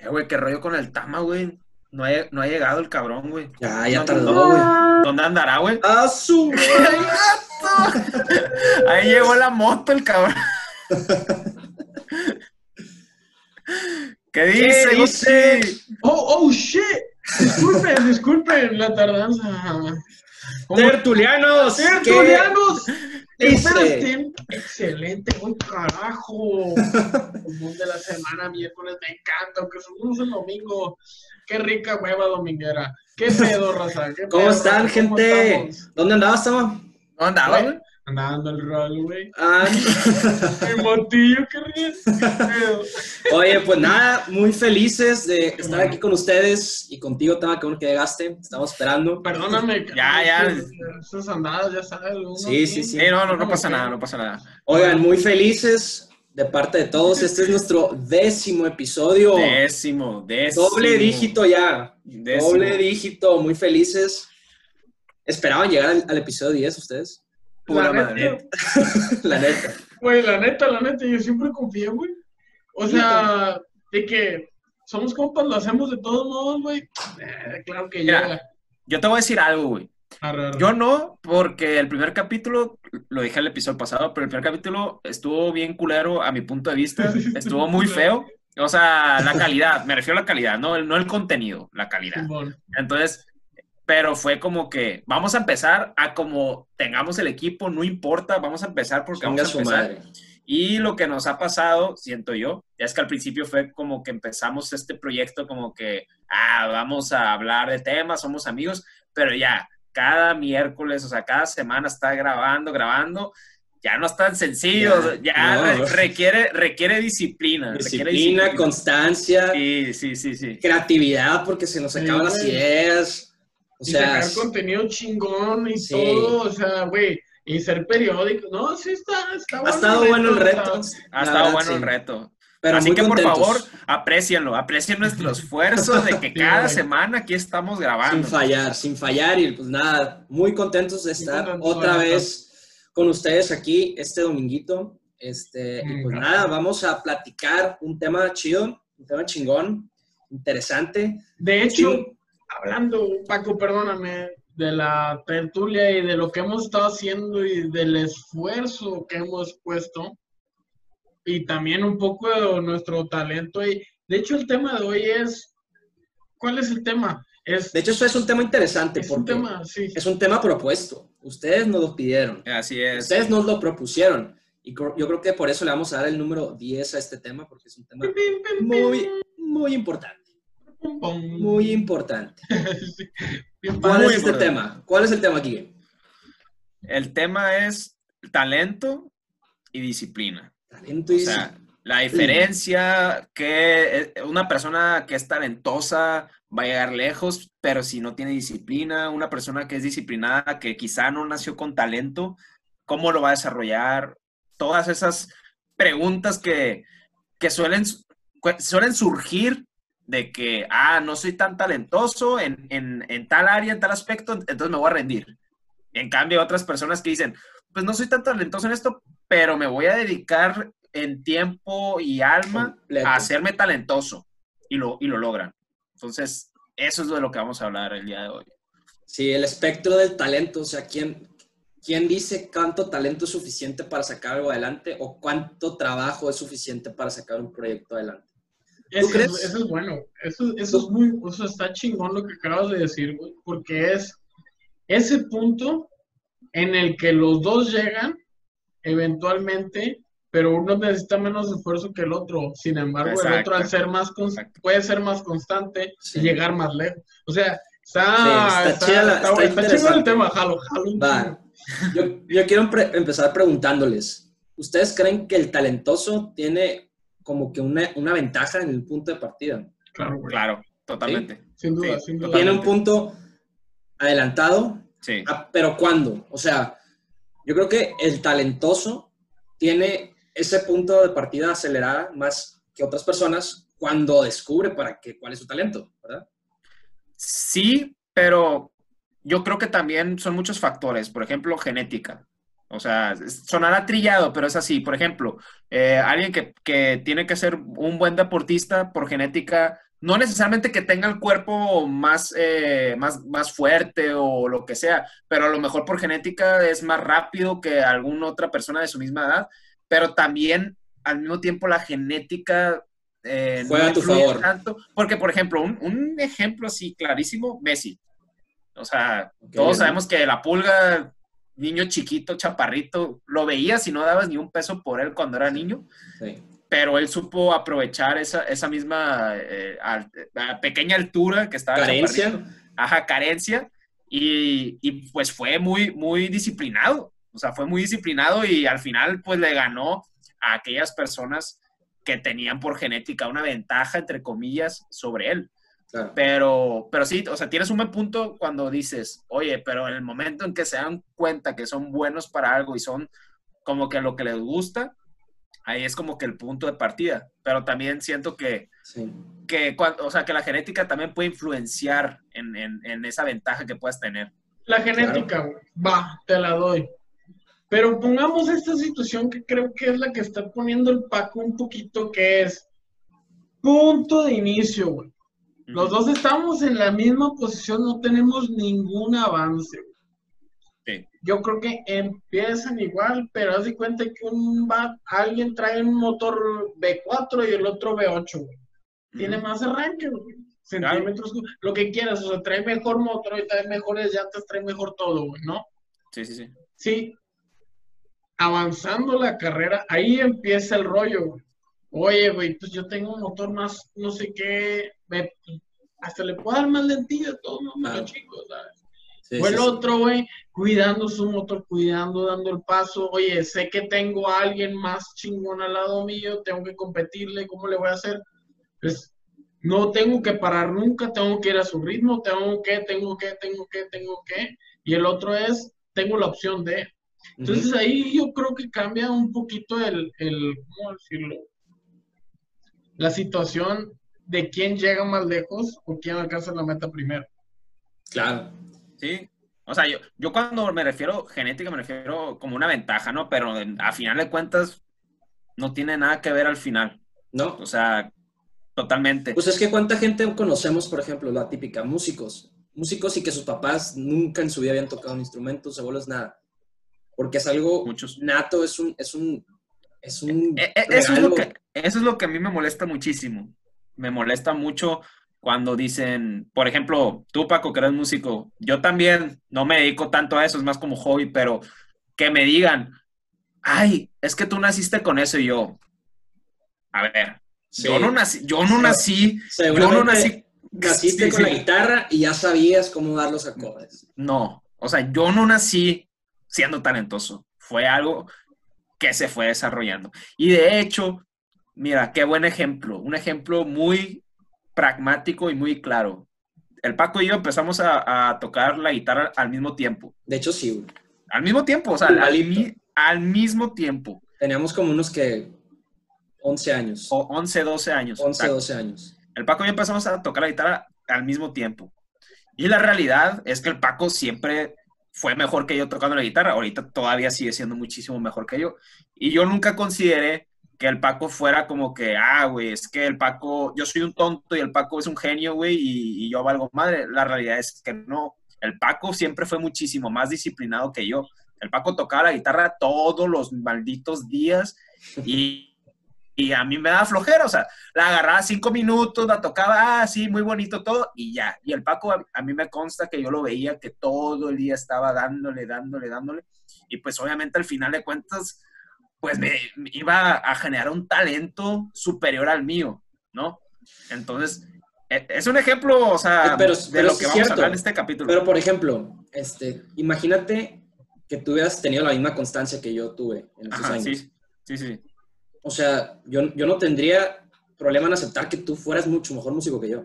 Eh, güey, qué rollo con el Tama, güey. No ha, no ha llegado el cabrón, güey. Ya, ya ¿Dónde- tardó, güey. ¿Dónde andará, güey? ¡A su Ahí llegó la moto, el cabrón. ¿Qué dice, dice? Guti? Oh, oh, shit. Disculpen, disculpen la tardanza. ¿Cómo- ¡Tertulianos! ¡Tertulianos! ¿Qué Excelente, buen carajo. Común de la semana, miércoles, me encanta, aunque somos el domingo. Qué rica hueva dominguera. ¿Qué pedo, raza? ¿Qué ¿Cómo pedo, están, raza? ¿Cómo gente? estamos? ¿Dónde andabas, Tama? ¿Dónde andaba, el rol, güey. Ah, El motillo, qué ríes. Oye, pues nada, muy felices de estar aquí con ustedes y contigo, Tama, que bueno que llegaste. Estamos esperando. Perdóname. Ya, ya. Esas andadas, ya sabes. Sí, sí, sí. No, no, no pasa nada, no pasa nada. Oigan, muy felices de parte de todos. Este es nuestro décimo episodio. Décimo, décimo. Doble dígito ya. Décimo. Doble dígito, muy felices. ¿Esperaban llegar al, al episodio 10 ustedes? Pura La madre. neta, La neta. Güey, la neta, la neta, yo siempre confié, güey. O sea, de que somos compas, lo hacemos de todos modos, güey. Eh, claro que Mira. llega. Yo te voy a decir algo, güey. Arre, arre. Yo no, porque el primer capítulo, lo dije el episodio pasado, pero el primer capítulo estuvo bien culero a mi punto de vista. Estuvo muy feo. O sea, la calidad, me refiero a la calidad, no, el- no el contenido, la calidad. Entonces, pero fue como que vamos a empezar a como tengamos el equipo, no importa, vamos a empezar porque Venga vamos a empezar. madre. Y lo que nos ha pasado, siento yo, es que al principio fue como que empezamos este proyecto como que, ah, vamos a hablar de temas, somos amigos, pero ya, cada miércoles, o sea, cada semana está grabando, grabando, ya no es tan sencillo, Ya, ya, no. re- requiere, requiere disciplina. requiere Disciplina, constancia, Sí, sí, sí, sí. creatividad, porque se nos Sí, acaban las güey. ideas. O y sea, sacar contenido chingón y Sí. todo, o sea, güey. Y ser periódico. No, sí está, está ha bueno. estado bueno el reto. o sea, Ha estado verdad, bueno sí. el reto. Pero Así que por contentos. favor, aprecienlo, aprecien nuestro esfuerzo de que Sí, cada güey. semana aquí estamos Sin grabando. fallar, sin fallar. Y pues nada, muy contentos de estar contentos, otra neta. vez con ustedes aquí este dominguito. Este, y Mm, pues gracias. nada, vamos a platicar un tema chido, un tema chingón, interesante. De hecho, Sí. Hablando, Paco, perdóname, de la tertulia y de lo que hemos estado haciendo y del esfuerzo que hemos puesto y también un poco de nuestro talento. Y de hecho, el tema de hoy es, ¿cuál es el tema? Es, De hecho, eso es un tema interesante es un porque tema, sí. es un tema propuesto. Ustedes nos lo pidieron. Así es. Ustedes nos lo propusieron. Y yo creo que por eso le vamos a dar el número 10 a este tema, porque es un tema muy, muy importante. Muy importante. Bien ¿Cuál es este tema? ¿Cuál es el tema aquí? El tema es talento y disciplina. Talento O y sea, la diferencia que eh, una persona que es talentosa va a llegar lejos, pero si no tiene disciplina, una persona que es disciplinada, que quizá no nació con talento, ¿cómo lo va a desarrollar? Todas esas preguntas que, que suelen, que suelen surgir de que, ah, no soy tan talentoso en, en, en tal área, en tal aspecto, entonces me voy a rendir. En cambio, otras personas que dicen, pues no soy tan talentoso en esto, pero me voy a dedicar en tiempo y alma Completo. a hacerme talentoso y lo, y lo logran. Entonces, eso es de lo que vamos a hablar el día de hoy. Sí, el espectro del talento, o sea, ¿quién, ¿quién dice cuánto talento es suficiente para sacar algo adelante o cuánto trabajo es suficiente para sacar un proyecto adelante? Eso. Es, eso es bueno. Eso, eso es muy, eso está chingón lo que acabas de decir, güey, porque es ese punto en el que los dos llegan eventualmente, pero uno necesita menos esfuerzo que el otro. Sin embargo, el otro al ser más puede ser más constante Sí. y llegar más lejos. O sea, está, Sí, está chida la- está está chingón el tema, jalo, jalo. Va. Yo, yo quiero empezar preguntándoles, ¿ustedes creen que el talentoso tiene como que una, una ventaja en el punto de partida? Claro, güey. Claro, totalmente. Sin duda, Sí, sin duda. ¿Tiene un punto adelantado? Sí. Ah, ¿Pero cuándo? O sea, yo creo que el talentoso tiene ese punto de partida acelerada más que otras personas cuando descubre para qué, cuál es su talento, ¿verdad? Sí, pero yo creo que también son muchos factores. Por ejemplo, genética. O sea, sonará trillado, pero es así. Por ejemplo, eh, alguien que, que tiene que ser un buen deportista por genética no necesariamente que tenga el cuerpo más, eh, más, más fuerte o lo que sea, pero a lo mejor por genética es más rápido que alguna otra persona de su misma edad, pero también al mismo tiempo la genética eh, juega a tu favor. Tanto, porque, por ejemplo, un, ejemplo así clarísimo, Messi. O sea, todos sabemos que la pulga, niño chiquito, chaparrito, lo veías y no dabas ni un peso por él cuando era niño. Pero él supo aprovechar esa, esa misma eh, pequeña altura que estaba. Carencia. Ajá, carencia. Y, y, pues fue muy, muy disciplinado. O sea, fue muy disciplinado y al final pues le ganó a aquellas personas que tenían por genética una ventaja, entre comillas, sobre él. Pero, pero sí, o sea, tienes un buen punto cuando dices, oye, pero en el momento en que se dan cuenta que son buenos para algo y son como que lo que les gusta, ahí es como que el punto de partida. Pero también siento que, que o sea, que la genética también puede influenciar en, en, esa ventaja que puedas tener. La genética, va, te la doy. Pero pongamos esta situación que creo que es la que está poniendo el Paco un poquito, que es punto de inicio, güey. Los dos estamos en la misma posición, no tenemos ningún avance. Sí. Yo creo que empiezan igual, pero haz de cuenta que un alguien trae un motor V4 y el otro V8, güey. Tiene más arranque, güey. Centímetros, lo que quieras, o sea, trae mejor motor y trae mejores llantas, trae mejor todo, güey, ¿no? Sí, sí, sí. Sí, avanzando la carrera, ahí empieza el rollo, Oye, güey, pues yo tengo un motor más, no sé qué, hasta le puedo dar más lentillo, todo más ah. chico, ¿sabes? el otro, güey, cuidando su motor, cuidando, dando el paso. Oye, sé que tengo a alguien más chingón al lado mío, tengo que competirle, ¿cómo le voy a hacer? Pues no tengo que parar nunca, tengo que ir a su ritmo, tengo que, tengo que, tengo que, tengo que. Y el otro es, tengo la opción de, entonces ahí yo creo que cambia un poquito el, el, ¿cómo decirlo? La situación de quién llega más lejos o quién alcanza la meta primero. Claro. Sí. O sea, yo, yo cuando me refiero genética me refiero como una ventaja, ¿no? Pero a final de cuentas no tiene nada que ver al final. No. O sea, totalmente. Pues es que cuánta gente conocemos, por ejemplo, la típica, músicos. Músicos y que sus papás nunca en su vida habían tocado un instrumento, se abuelos nada porque es algo nato, es un, es un, es un eh, eh, eso, es lo que, eso es lo que a mí me molesta muchísimo. Me molesta mucho cuando dicen, por ejemplo, tú Paco, que eres músico, yo también no me dedico tanto a eso, es más como hobby, pero que me digan, ay, es que tú naciste con eso y yo, a ver, yo no nací, yo no nací, yo no nací. Naciste con la guitarra y ya sabías cómo dar los acordes. No, o sea, yo no nací siendo talentoso. Fue algo que se fue desarrollando. Y de hecho, mira, qué buen ejemplo, un ejemplo muy pragmático y muy claro. El Paco y yo empezamos a, tocar la guitarra al mismo tiempo. De hecho, sí. Al mismo tiempo, o sea, al, mismo tiempo. Teníamos como unos que 11 años. O 11, 12 años. 11, 12 años. El Paco y yo empezamos a tocar la guitarra al mismo tiempo. Y la realidad es que el Paco siempre fue mejor que yo tocando la guitarra, ahorita todavía sigue siendo muchísimo mejor que yo. Y yo nunca consideré que el Paco fuera como que, ah, güey, es que el Paco, yo soy un tonto y el Paco es un genio, güey, y, yo valgo madre. La realidad es que no. El Paco siempre fue muchísimo más disciplinado que yo. El Paco tocaba la guitarra todos los malditos días y y a mí me daba flojera, o sea, la agarraba cinco minutos, la tocaba, ah, sí, muy bonito todo, y ya. Y el Paco, a, mí me consta que yo lo veía que todo el día estaba dándole, dándole, dándole, y pues obviamente al final de cuentas, pues me, iba a generar un talento superior al mío, ¿no? Entonces, e, es un ejemplo, o sea, pero, de lo que vamos a hablar en este capítulo. Pero, por ejemplo, este, imagínate que tú hubieras tenido la misma constancia que yo tuve en esos años. Sí, sí, sí o sea, yo, yo no tendría problema en aceptar que tú fueras mucho mejor músico que yo.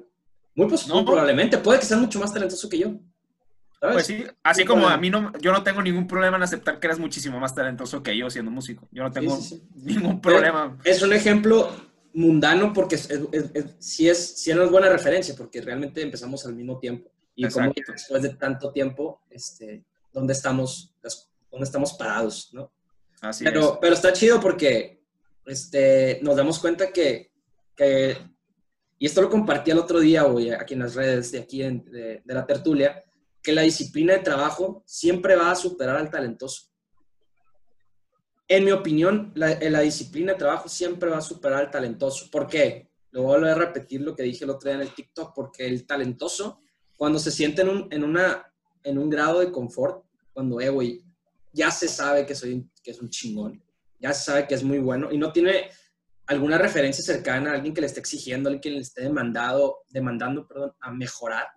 Muy, probablemente, puede que seas mucho más talentoso que yo. Pues sí, así como a mí no, yo no tengo ningún problema en aceptar que eres muchísimo más talentoso que yo siendo músico. Yo no tengo ningún problema. Es un ejemplo mundano porque es, es, sí, es, sí es buena referencia porque realmente empezamos al mismo tiempo. Y como después de tanto tiempo, este, ¿dónde estamos, dónde estamos parados, no? Así pero, es. pero está chido porque este, nos damos cuenta que, y esto lo compartí el otro día, güey, aquí en las redes de aquí de, la tertulia, que la disciplina de trabajo siempre va a superar al talentoso. En mi opinión, la, la disciplina de trabajo siempre va a superar al talentoso. ¿Por qué? Lo voy a repetir lo que dije el otro día en el TikTok, porque el talentoso, cuando se siente en un, en una, en un grado de confort, cuando, eh, ya se sabe que, soy, que es un chingón, ya se sabe que es muy bueno y no tiene alguna referencia cercana a alguien que le esté exigiendo, alguien que le esté demandado, demandando perdón, a mejorar,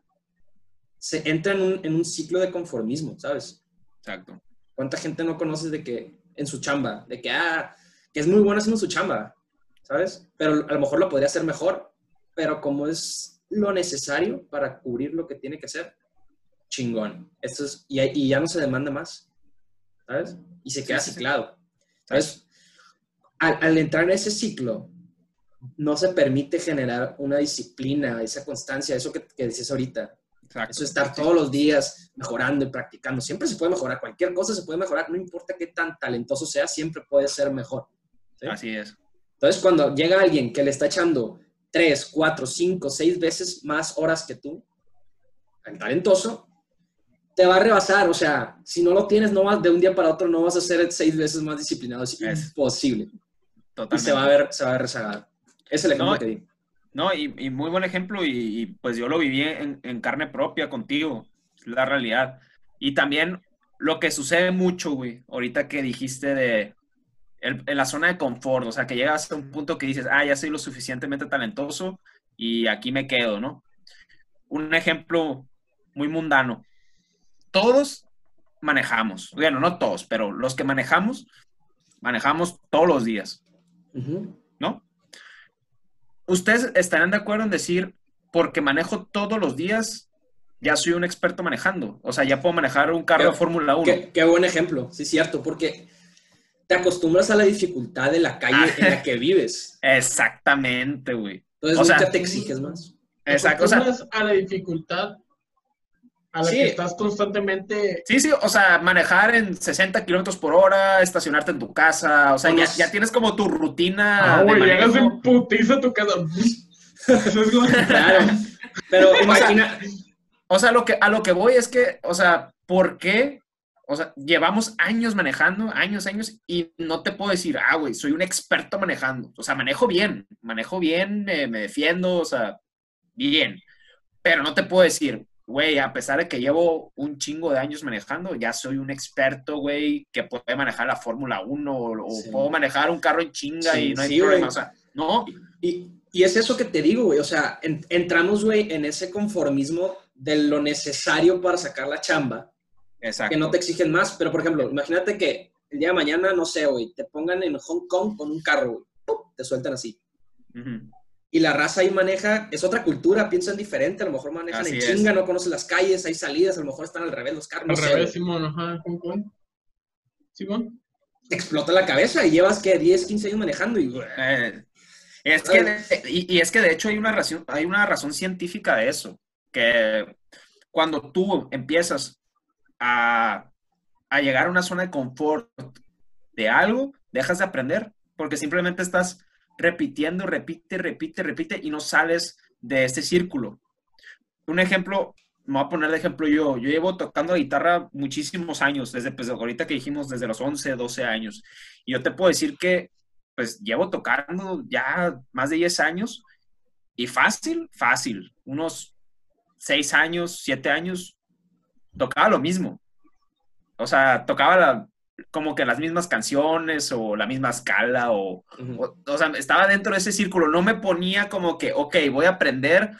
se entra en un, en un ciclo de conformismo, ¿sabes? Exacto. ¿Cuánta gente no conoces de que en su chamba, de que, ah, que es muy bueno haciendo su chamba, ¿sabes? Pero a lo mejor lo podría hacer mejor, pero como es lo necesario para cubrir lo que tiene que hacer, chingón. Esto es, y, y ya no se demanda más, ¿sabes? Y se queda ciclado. ¿Sabes? Al, entrar en ese ciclo, no se permite generar una disciplina, esa constancia, eso que, que decías ahorita. Exacto. Eso estar todos los días mejorando y practicando. Siempre se puede mejorar, cualquier cosa se puede mejorar, no importa qué tan talentoso sea, siempre puede ser mejor. Así es. Entonces, cuando llega alguien que le está echando tres, cuatro, cinco, seis veces más horas que tú, el talentoso, te va a rebasar. O sea, si no lo tienes no vas, de un día para otro, no vas a ser seis veces más disciplinado. Es, imposible. Totalmente. Y se va a ver, se va a ver rezagado. Es el ejemplo que di. No, y, muy buen ejemplo, y, pues yo lo viví en, en carne propia contigo, la realidad. Y también lo que sucede mucho, güey, ahorita que dijiste de, en la zona de confort, o sea, que llegas a un punto que dices, ah, ya soy lo suficientemente talentoso y aquí me quedo, ¿no? Un ejemplo muy mundano. Todos manejamos, bueno, no todos, pero los que manejamos, manejamos todos los días, ¿no? ¿Ustedes estarán de acuerdo en decir, porque manejo todos los días, ya soy un experto manejando? O sea, ya puedo manejar un carro de Fórmula 1. Qué, qué buen ejemplo, sí, cierto, porque te acostumbras a la dificultad de la calle en la que vives. Exactamente, güey. Entonces o nunca te exiges más. Exacto. Te acostumbras a la dificultad a la que estás constantemente... Sí, sí, o sea, manejar en 60 kilómetros por hora, estacionarte en tu casa, o sea, ya, tienes como tu rutina. Ah, güey, llegas en putiza a tu casa. Eso es Claro, pero imagina... O sea, lo que, a lo que voy es que, o sea, ¿por qué o sea, llevamos años manejando, años, años, y no te puedo decir, ah, güey, soy un experto manejando. O sea, manejo bien, manejo bien, me defiendo, o sea, bien. Pero no te puedo decir, güey, a pesar de que llevo un chingo de años manejando, ya soy un experto, güey, que puede manejar la Fórmula 1 o, puedo manejar un carro en chinga y no hay problema. O sea, no. Y, y, es eso que te digo, güey. O sea, entramos, güey, en ese conformismo de lo necesario para sacar la chamba que no te exigen más. Pero, por ejemplo, imagínate que el día de mañana, no sé, güey, te pongan en Hong Kong con un carro, te sueltan así. Y la raza ahí maneja, es otra cultura, piensan diferente, a lo mejor manejan en chinga, no conocen las calles, hay salidas, a lo mejor están al revés los carros. Al revés, Simón, ajá, Hong Kong. Simón. Te explota la cabeza y llevas, que 10, 15 años manejando y... Eh, es que, y, y, es que de hecho hay una, razón, hay una razón científica de eso, que cuando tú empiezas a, llegar a una zona de confort de algo, dejas de aprender, porque simplemente estás repitiendo, repite, repite, repite y no sales de este círculo. Un ejemplo, me voy a poner de ejemplo yo, yo llevo tocando la guitarra muchísimos años, desde pues, ahorita que dijimos desde los 11, 12 años, y yo te puedo decir que pues llevo tocando ya más de 10 años y fácil, fácil, unos 6 años, 7 años, tocaba lo mismo. O sea, tocaba como que las mismas canciones o la misma escala o, o, sea, estaba dentro de ese círculo. No me ponía como que, ok, voy a aprender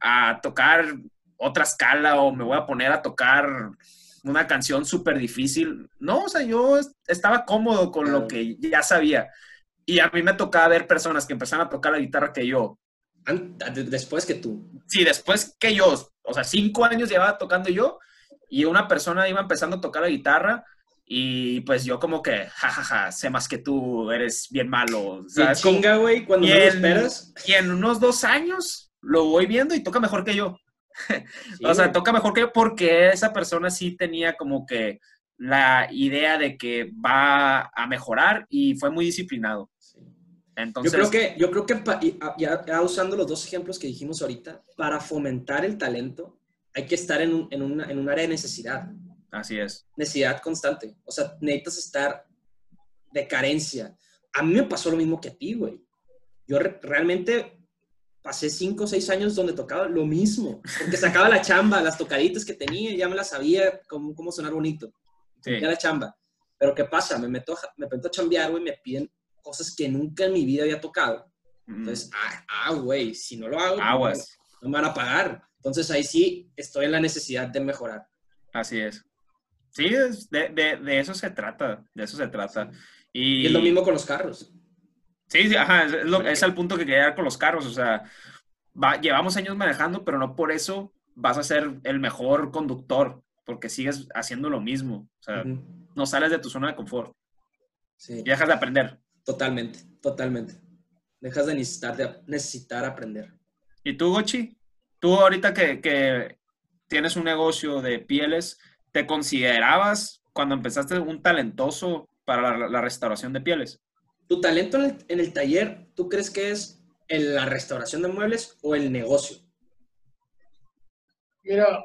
a tocar otra escala o me voy a poner a tocar una canción súper difícil. No, o sea, yo estaba cómodo con lo que ya sabía. Y a mí me tocaba ver personas que empezaron a tocar la guitarra que yo. Después que tú. Sí, después que yo. O sea, cinco años llevaba tocando yo y una persona iba empezando a tocar la guitarra y pues yo como que, jajaja, sé más que tú, eres bien malo. ¿sabes? chinga, güey, cuando no lo esperas. Y en unos dos años lo voy viendo y toca mejor que yo. o sea, toca mejor que yo porque esa persona sí tenía como que la idea de que va a mejorar y fue muy disciplinado. Entonces, yo creo que, yo creo que y, ah, ya, ya usando los dos ejemplos que dijimos ahorita, para fomentar el talento hay que estar en un, en una- en un área de necesidad, así es. necesidad constante. O sea, necesitas estar de carencia. A mí me pasó lo mismo que a ti, güey. Yo re- realmente pasé cinco o seis años donde tocaba lo mismo, porque sacaba la chamba, las tocaditas que tenía, ya me las sabía cómo, cómo sonar bonito. Sí. La chamba. Pero ¿qué pasa? Me meto, a- me meto a chambear, güey, me piden cosas que nunca en mi vida había tocado. Mm, Entonces, ah, ah, güey, si no lo hago, Aguas. no me van a pagar. Entonces ahí sí estoy en la necesidad de mejorar. Así es. Sí, es- de, de- de eso se trata, de eso se trata. Y, Y es lo mismo con los carros. Sí, sí, ajá, es, es lo- es el punto que quería dar con los carros, o sea, va- llevamos años manejando, pero no por eso vas a ser el mejor conductor, porque sigues haciendo lo mismo, o sea, no sales de tu zona de confort Sí, y dejas de aprender. totalmente, totalmente. Dejas de necesitar, de necesitar aprender. ¿Y tú, Gochi? Tú ahorita que, que tienes un negocio de pieles, ¿te considerabas cuando empezaste un talentoso para la, la restauración de pieles? ¿Tu talento en el, en el taller, tú crees que es en la restauración de muebles o el negocio? Mira,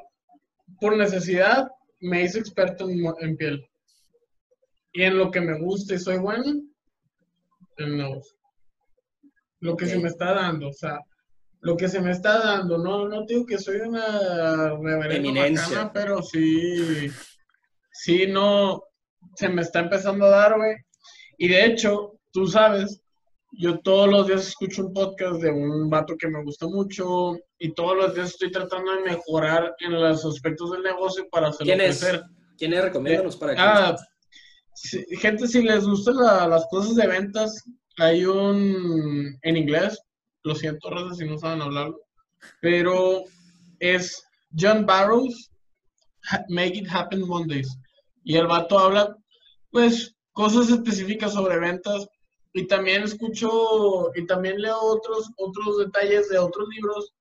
por necesidad me hice experto en, en piel. Y en lo que me gusta y soy bueno, el negocio. Lo que se me está dando, o sea, lo que se me está dando, no, no digo que soy una reverenda bacana, pero sí, sí, no, se me está empezando a dar, güey. Y de hecho, tú sabes, yo todos los días escucho un podcast de un vato que me gusta mucho y todos los días estoy tratando de mejorar en los aspectos del negocio para hacerlo ¿Quién es? crecer. ¿Quién es? Recomiéndanos para que... Ah, si- gente, si les gustan la- las cosas de ventas, hay un en inglés, lo siento, raza, si no saben hablarlo, pero es John Barrows, Make It Happen Mondays. Y el vato habla, pues, cosas específicas sobre ventas. Y también escucho, y también leo otros, otros detalles de otros libros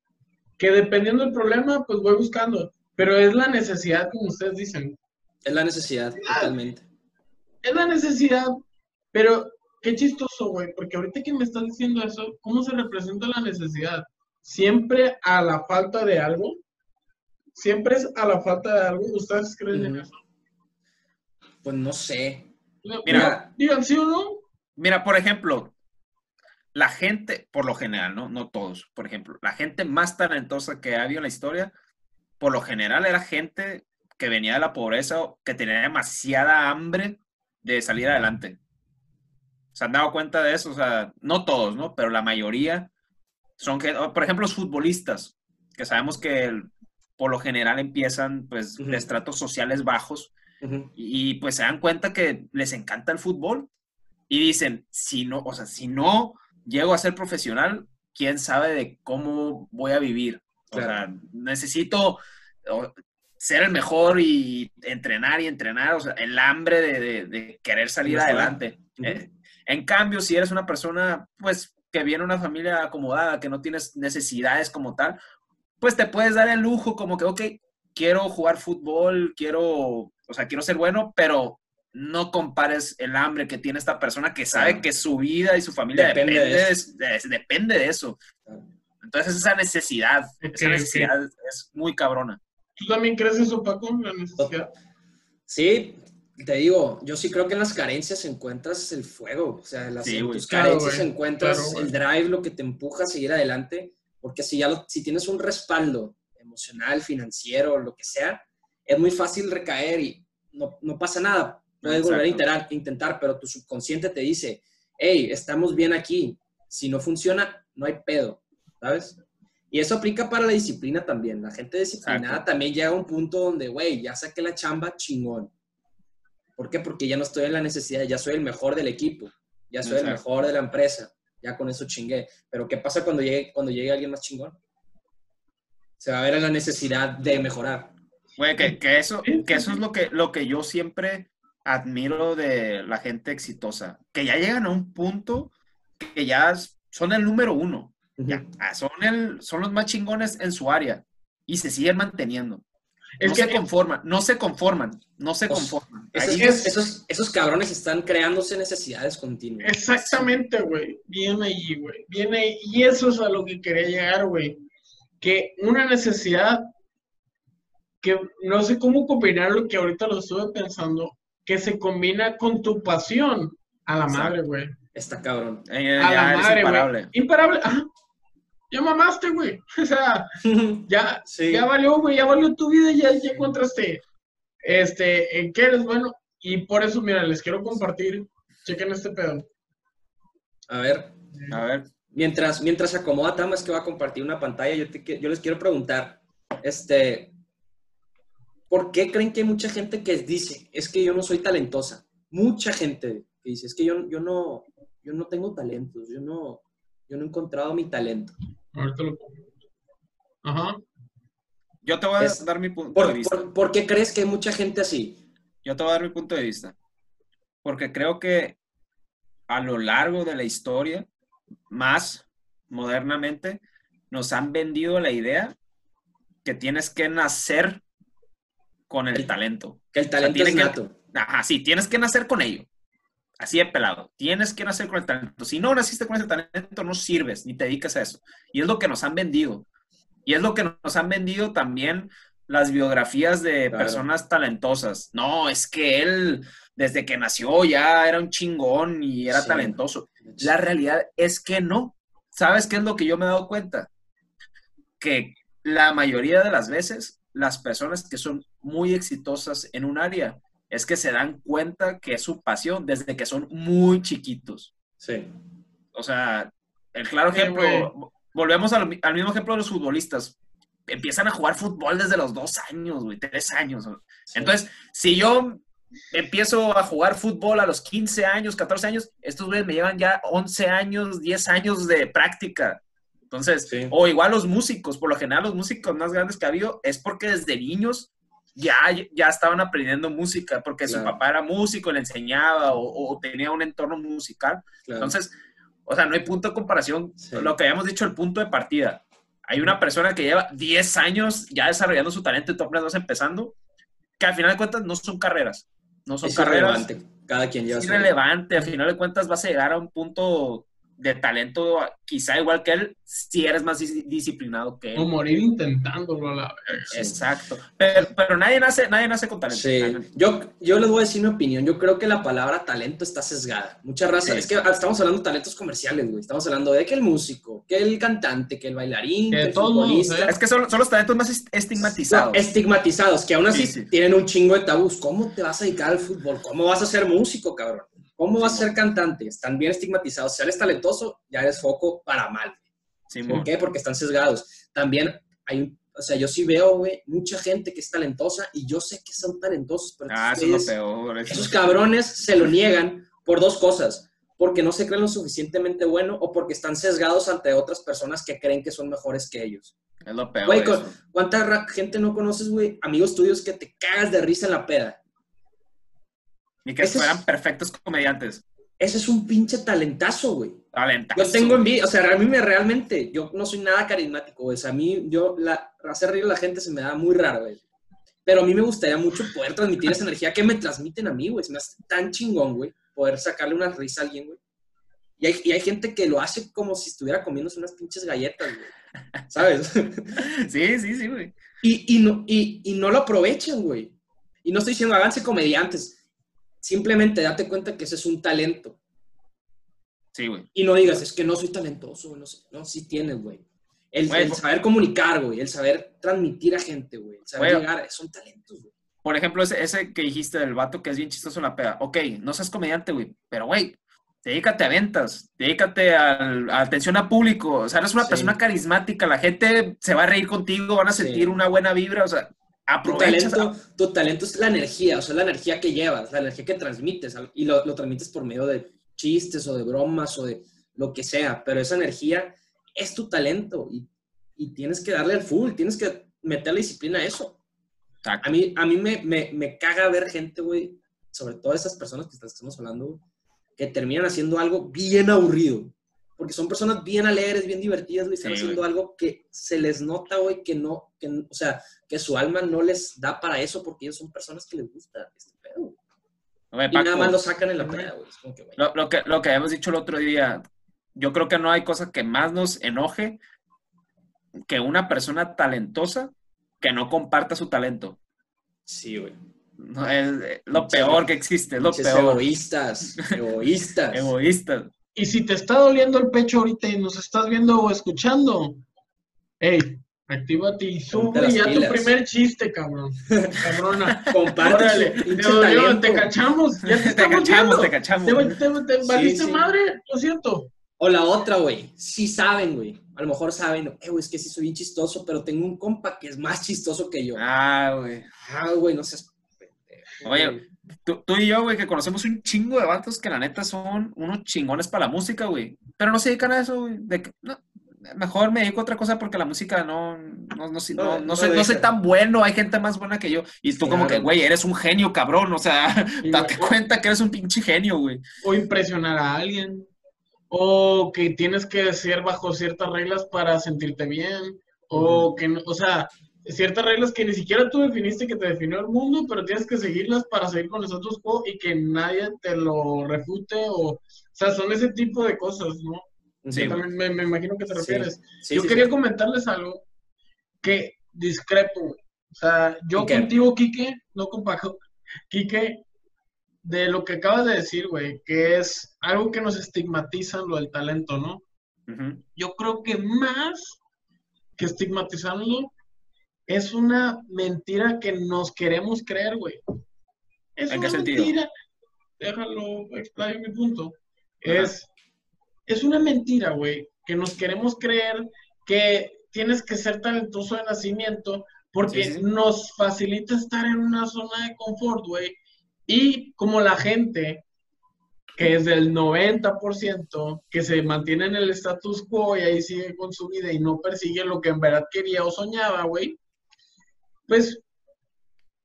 que dependiendo del problema, pues voy buscando. Pero es la necesidad, como ustedes dicen. Es la necesidad, totalmente. es la necesidad, pero qué chistoso, güey, porque ahorita que me estás diciendo eso, ¿cómo se representa la necesidad? Siempre a la falta de algo. Siempre es a la falta de algo. ¿Ustedes creen en eso? Pues no sé. Mira. digan sí o no. Mira, por ejemplo, la gente, por lo general, ¿no? No todos, por ejemplo, la gente más talentosa que ha habido en la historia, por lo general era gente que venía de la pobreza o que tenía demasiada hambre de salir adelante. ¿Se han dado cuenta de eso? O sea, no todos, ¿no? Pero la mayoría son por ejemplo, los futbolistas, que sabemos que por lo general empiezan pues de estratos sociales bajos Ujú. y pues se dan cuenta que les encanta el fútbol y dicen, si no, o sea, si no llego a ser profesional, quién sabe de cómo voy a vivir. O Claro. sea, necesito ser el mejor y entrenar y entrenar, o sea, el hambre de, de- de querer salir adelante. Eh, en cambio, si eres una persona, pues, que viene de una familia acomodada, que no tienes necesidades como tal, pues te puedes dar el lujo como que, ok, quiero jugar fútbol, quiero, o sea, quiero ser bueno, pero no compares el hambre que tiene esta persona que sabe Claro. que su vida y su familia Depende depende, de eso. de- depende de eso. Claro. Entonces esa necesidad, esa necesidad es muy cabrona. ¿Tú también crees eso, Paco? La necesidad. Sí, te digo, yo sí creo que en las carencias encuentras el fuego. O sea, en, las, Sí, en tus Claro, carencias güey. encuentras Claro, el drive, lo que te empuja a seguir adelante. Porque si ya lo- si tienes un respaldo emocional, financiero, lo que sea, es muy fácil recaer y no, no pasa nada. Puedes volver a intentar, intentar, pero tu subconsciente te dice, hey, estamos bien aquí. Si no funciona, no hay pedo, ¿sabes? Y eso aplica para la disciplina también. La gente disciplinada Exacto. también llega a un punto donde, güey, ya saqué la chamba chingón. ¿Por qué? Porque ya no estoy en la necesidad, ya soy el mejor del equipo, ya soy el mejor de la empresa, ya con eso chingué. Pero ¿qué pasa cuando llegue, cuando llegue alguien más chingón? Se va a ver en la necesidad de mejorar. Güey, que, que eso, que eso es lo que, lo que yo siempre admiro de la gente exitosa, que ya llegan a un punto que ya son el número uno, ya, son, el, son los más chingones en su área y se siguen manteniendo. Es no que se conforman, no se conforman, no se Pues, conforman. Esos, Ahí- es- esos, esos cabrones están creándose necesidades continuas. Exactamente, güey. Viene allí, güey. Viene ahí. Y eso es a lo que quería llegar, güey. Que una necesidad que no sé cómo combinar lo que ahorita lo estuve pensando, que se combina con tu pasión a la Exacto. madre, güey. Está cabrón. eh, A ya la eres madre, imparable. güey. Imparable. Ajá. Ya mamaste, güey. O sea, ya, Sí. ya valió, güey. Ya valió tu vida. Ya, ya encontraste este, en qué eres bueno. Y por eso, mira, les quiero compartir. Chequen este pedo. A ver, A ver, mientras, mientras se acomoda Tamas que va a compartir una pantalla, yo, te yo les quiero preguntar, este, ¿por qué creen que hay mucha gente que dice, es que yo no soy talentosa? Mucha gente que dice, es que yo, yo, no, yo no tengo talentos, yo no, yo no he encontrado mi talento. Ahorita lo pongo. Ajá. yo te voy a Es- dar mi punto de ¿Por, vista. por- por qué crees que hay mucha gente así? Yo te voy a dar mi punto de vista. Porque creo que a lo largo de la historia, más modernamente, nos han vendido la idea que tienes que nacer con el El- talento. Que el talento es que- nato. Ajá, sí, tienes que nacer con ello. Así de pelado. Tienes que nacer con el talento. Si no naciste con ese talento, no sirves, ni te dedicas a eso. Y es lo que nos han vendido. Y es lo que nos han vendido también las biografías de Claro. personas talentosas. No, es que él desde que nació ya era un chingón y era Sí. talentoso. La realidad es que no. ¿Sabes qué es lo que yo me he dado cuenta? Que la mayoría de las veces las personas que son muy exitosas en un área es que se dan cuenta que es su pasión desde que son muy chiquitos. Sí. O sea, el claro Sí, ejemplo, vo- volvemos al, al mismo ejemplo de los futbolistas. Empiezan a jugar fútbol desde los dos años, güey, tres años. sí. Entonces, si yo empiezo a jugar fútbol a los 15 años, 14 años, estos güeyes me llevan ya 11 años, 10 años de práctica. Entonces, Sí. o igual los músicos, por lo general los músicos más grandes que ha habido es porque desde niños ya, ya estaban aprendiendo música, porque su papá era músico, le enseñaba o, o tenía un entorno musical. claro. Entonces, o sea, no hay punto de comparación. Sí. Lo que habíamos dicho, el punto de partida. Hay una persona que lleva 10 años ya desarrollando su talento y tú apenas vas empezando, que al final de cuentas no son carreras. No son es carreras. irrelevante. Cada quien lleva Es irrelevante. Al final de cuentas vas a llegar a un punto de talento, quizá igual que él, si eres más dis- disciplinado que O él. morir intentándolo a la. Sí. Exacto. Pero, pero nadie, nace, nadie nace con talento. Sí, yo, yo les voy a decir mi opinión. Yo creo que la palabra talento está sesgada. Mucha raza, Sí. es que estamos hablando de talentos comerciales, güey. Estamos hablando de que el músico, que el cantante, que el bailarín, Que que el modos, futbolista. ¿eh? Es que son, son los talentos más est- estigmatizados. No, estigmatizados, que aún así Sí, sí. tienen un chingo de tabús. ¿Cómo te vas a dedicar al fútbol? ¿Cómo vas a ser músico, cabrón? ¿Cómo vas a ser cantante? Están bien estigmatizados. Si eres talentoso, ya eres foco para mal. ¿Por qué? Porque están sesgados. También hay o sea, yo sí veo, güey, mucha gente que es talentosa y yo sé que son talentosos, pero Ah, eso es lo peor. eso es esos cabrones se lo niegan por dos cosas. Porque no se creen lo suficientemente bueno o porque están sesgados ante otras personas que creen que son mejores que ellos. Es lo peor. Güey, ¿cuánta gente no conoces, güey? Amigos tuyos que te cagas de risa en la peda. Ni que ese es- fueran perfectos comediantes. Ese es un pinche talentazo, güey. Talentazo. Yo tengo envidia, o sea, a mí me realmente, yo no soy nada carismático, güey. O sea, a mí, yo, la, hacer reír a la gente se me da muy raro, güey. Pero a mí me gustaría mucho poder transmitir esa energía que me transmiten a mí, güey. Se me hace tan chingón, güey, poder sacarle una risa a alguien, güey. Y hay, y hay gente que lo hace como si estuviera comiéndose unas pinches galletas, güey. ¿Sabes? Sí, sí, sí, güey. Y, y, no, y, y no lo aprovechan, güey. Y no estoy diciendo háganse comediantes. Simplemente date cuenta que ese es un talento. Sí, güey. Y no digas, es que no soy talentoso. No, sé. no sí tienes, güey. El, Güey, el por- saber comunicar, güey. El saber transmitir a gente, güey. El saber Güey. llegar, son talentos, güey. Por ejemplo, ese, ese que dijiste del vato que es bien chistoso en la peda. Ok, no seas comediante, güey. Pero, güey, dedícate a ventas. Dedícate al- a atención a público. O sea, eres una Sí. persona carismática. La gente se va a reír contigo, van a Sí. sentir una buena vibra. O sea, Tu talento, tu talento es la energía, o sea, la energía que llevas, la energía que transmites. Y lo, lo transmites por medio de chistes o de bromas o de lo que sea. Pero esa energía es tu talento y, y tienes que darle al full, tienes que meter la disciplina a eso. Exacto. A mí, a mí me, me, me caga ver gente, güey, sobre todo esas personas que estamos hablando, que terminan haciendo algo bien aburrido. Porque son personas bien alegres, bien divertidas, güey, están Sí, haciendo algo que se les nota, güey, que no, que, o sea, que su alma no les da para eso, porque ellos son personas que les gusta este pedo. Oye, Y nada más lo sacan en la peda, güey. Que, lo, lo que, lo que habíamos dicho el otro día, yo creo que no hay cosa que más nos enoje que una persona talentosa que no comparta su talento. Sí, güey. No, es eh, lo peor que existe, es lo peor. egoístas, egoístas. Egoísta. Y si te está doliendo el pecho ahorita y nos estás viendo o escuchando, hey, actívate y sube ya tu primer chiste, cabrón. Cabrona. Su te dolió, cachamos, ya te Te cachamos, viendo. te cachamos. Te, te, te valiste sí. madre, lo siento. O la otra, güey. Sí saben, güey. A lo mejor saben, eh, güey, es que sí soy bien chistoso, pero tengo un compa que es más chistoso que yo. Ah, güey. Ah, güey, no seas Oye, güey. Tú, tú y yo, güey, que conocemos un chingo de vatos que la neta son unos chingones para la música, güey. Pero no se dedican a eso, güey. De que- no, mejor me dedico a otra cosa porque la música no, no, no, soy- No, no, soy, tan bueno. Hay gente más buena que yo. Y tú como que, güey, eres un genio, cabrón. O sea, date güey, cuenta que eres un pinche genio, güey. o impresionar a alguien, o que tienes que ser bajo ciertas reglas para sentirte bien, o que, no- o sea, ciertas reglas que ni siquiera tú definiste que te definió el mundo, pero tienes que seguirlas para seguir con el status quo y que nadie te lo refute, o, o sea, son ese tipo de cosas, ¿no? Sí, Yo también me, me imagino que te refieres. Sí, yo quería comentarles algo que discrepo. O sea, yo ¿Y qué? contigo, Quique, no con Paco, Quique, de lo que acabas de decir, güey, que es algo que nos estigmatizan lo del talento, ¿no? Yo creo que más que estigmatizarlo, es una mentira que nos queremos creer, güey. Es ¿En una qué sentido? mentira. Déjalo, explayo mi punto. Ajá. Es, es una mentira, güey, que nos queremos creer que tienes que ser talentoso de nacimiento porque Sí, sí. nos facilita estar en una zona de confort, güey. Y como la gente que es del 90%, que se mantiene en el status quo y ahí sigue con su vida y no persigue lo que en verdad quería o soñaba, güey, pues,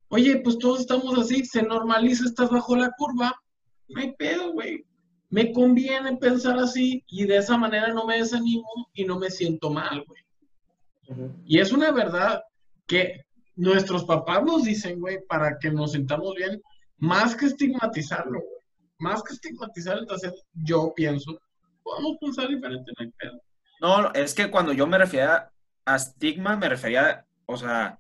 oye, pues todos estamos así, se normaliza, estás bajo la curva, no hay pedo, güey. Me conviene pensar así y de esa manera no me desanimo y no me siento mal, güey. Y es una verdad que nuestros papás nos dicen, güey, para que nos sintamos bien, más que estigmatizarlo, güey. Más que estigmatizar el hacer, yo pienso, podemos pensar diferente, no hay pedo. No, no, es que cuando yo me refería a estigma, me refería, o sea,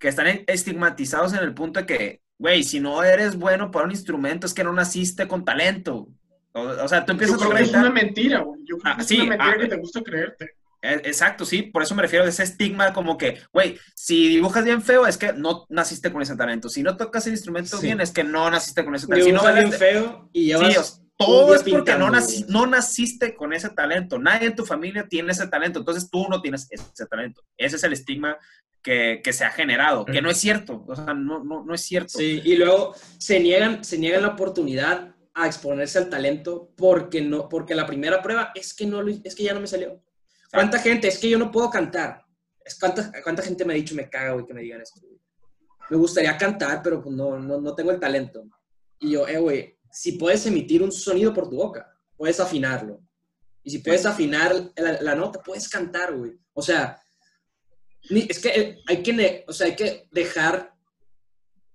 que están estigmatizados en el punto de que, güey, si no eres bueno para un instrumento, es que no naciste con talento. O, o sea, tú Yo empiezas a creo que es acreditar- una mentira, güey. Yo creo Ah, que es sí, una mentira ah, que te gusta creerte. Eh, Exacto, sí, por eso me refiero a ese estigma como que, güey, si dibujas bien feo es que no naciste con ese talento. Si no tocas el instrumento Sí. bien es que no naciste con ese talento. Si no Dibujas bien feo y llevas Sí, todo es porque no, naci- no naciste con ese talento. Nadie en tu familia tiene ese talento. Entonces tú no tienes ese talento. Ese es el estigma que, que se ha generado, que no es cierto. O sea, no, no, no es cierto. Sí, y luego se niegan, se niegan la oportunidad a exponerse al talento porque no, porque la primera prueba es que no es que ya no me salió. ¿Cuánta gente? Es que yo no puedo cantar. Es cuánta, cuánta gente me ha dicho, me caga, güey, que me digan esto. Me gustaría cantar, pero pues no, no, no tengo el talento. Y yo, eh, güey, si puedes emitir un sonido por tu boca, puedes afinarlo. Y si puedes afinar la, la nota, puedes cantar, güey. O sea, es que eh, hay que, o sea, hay que dejar,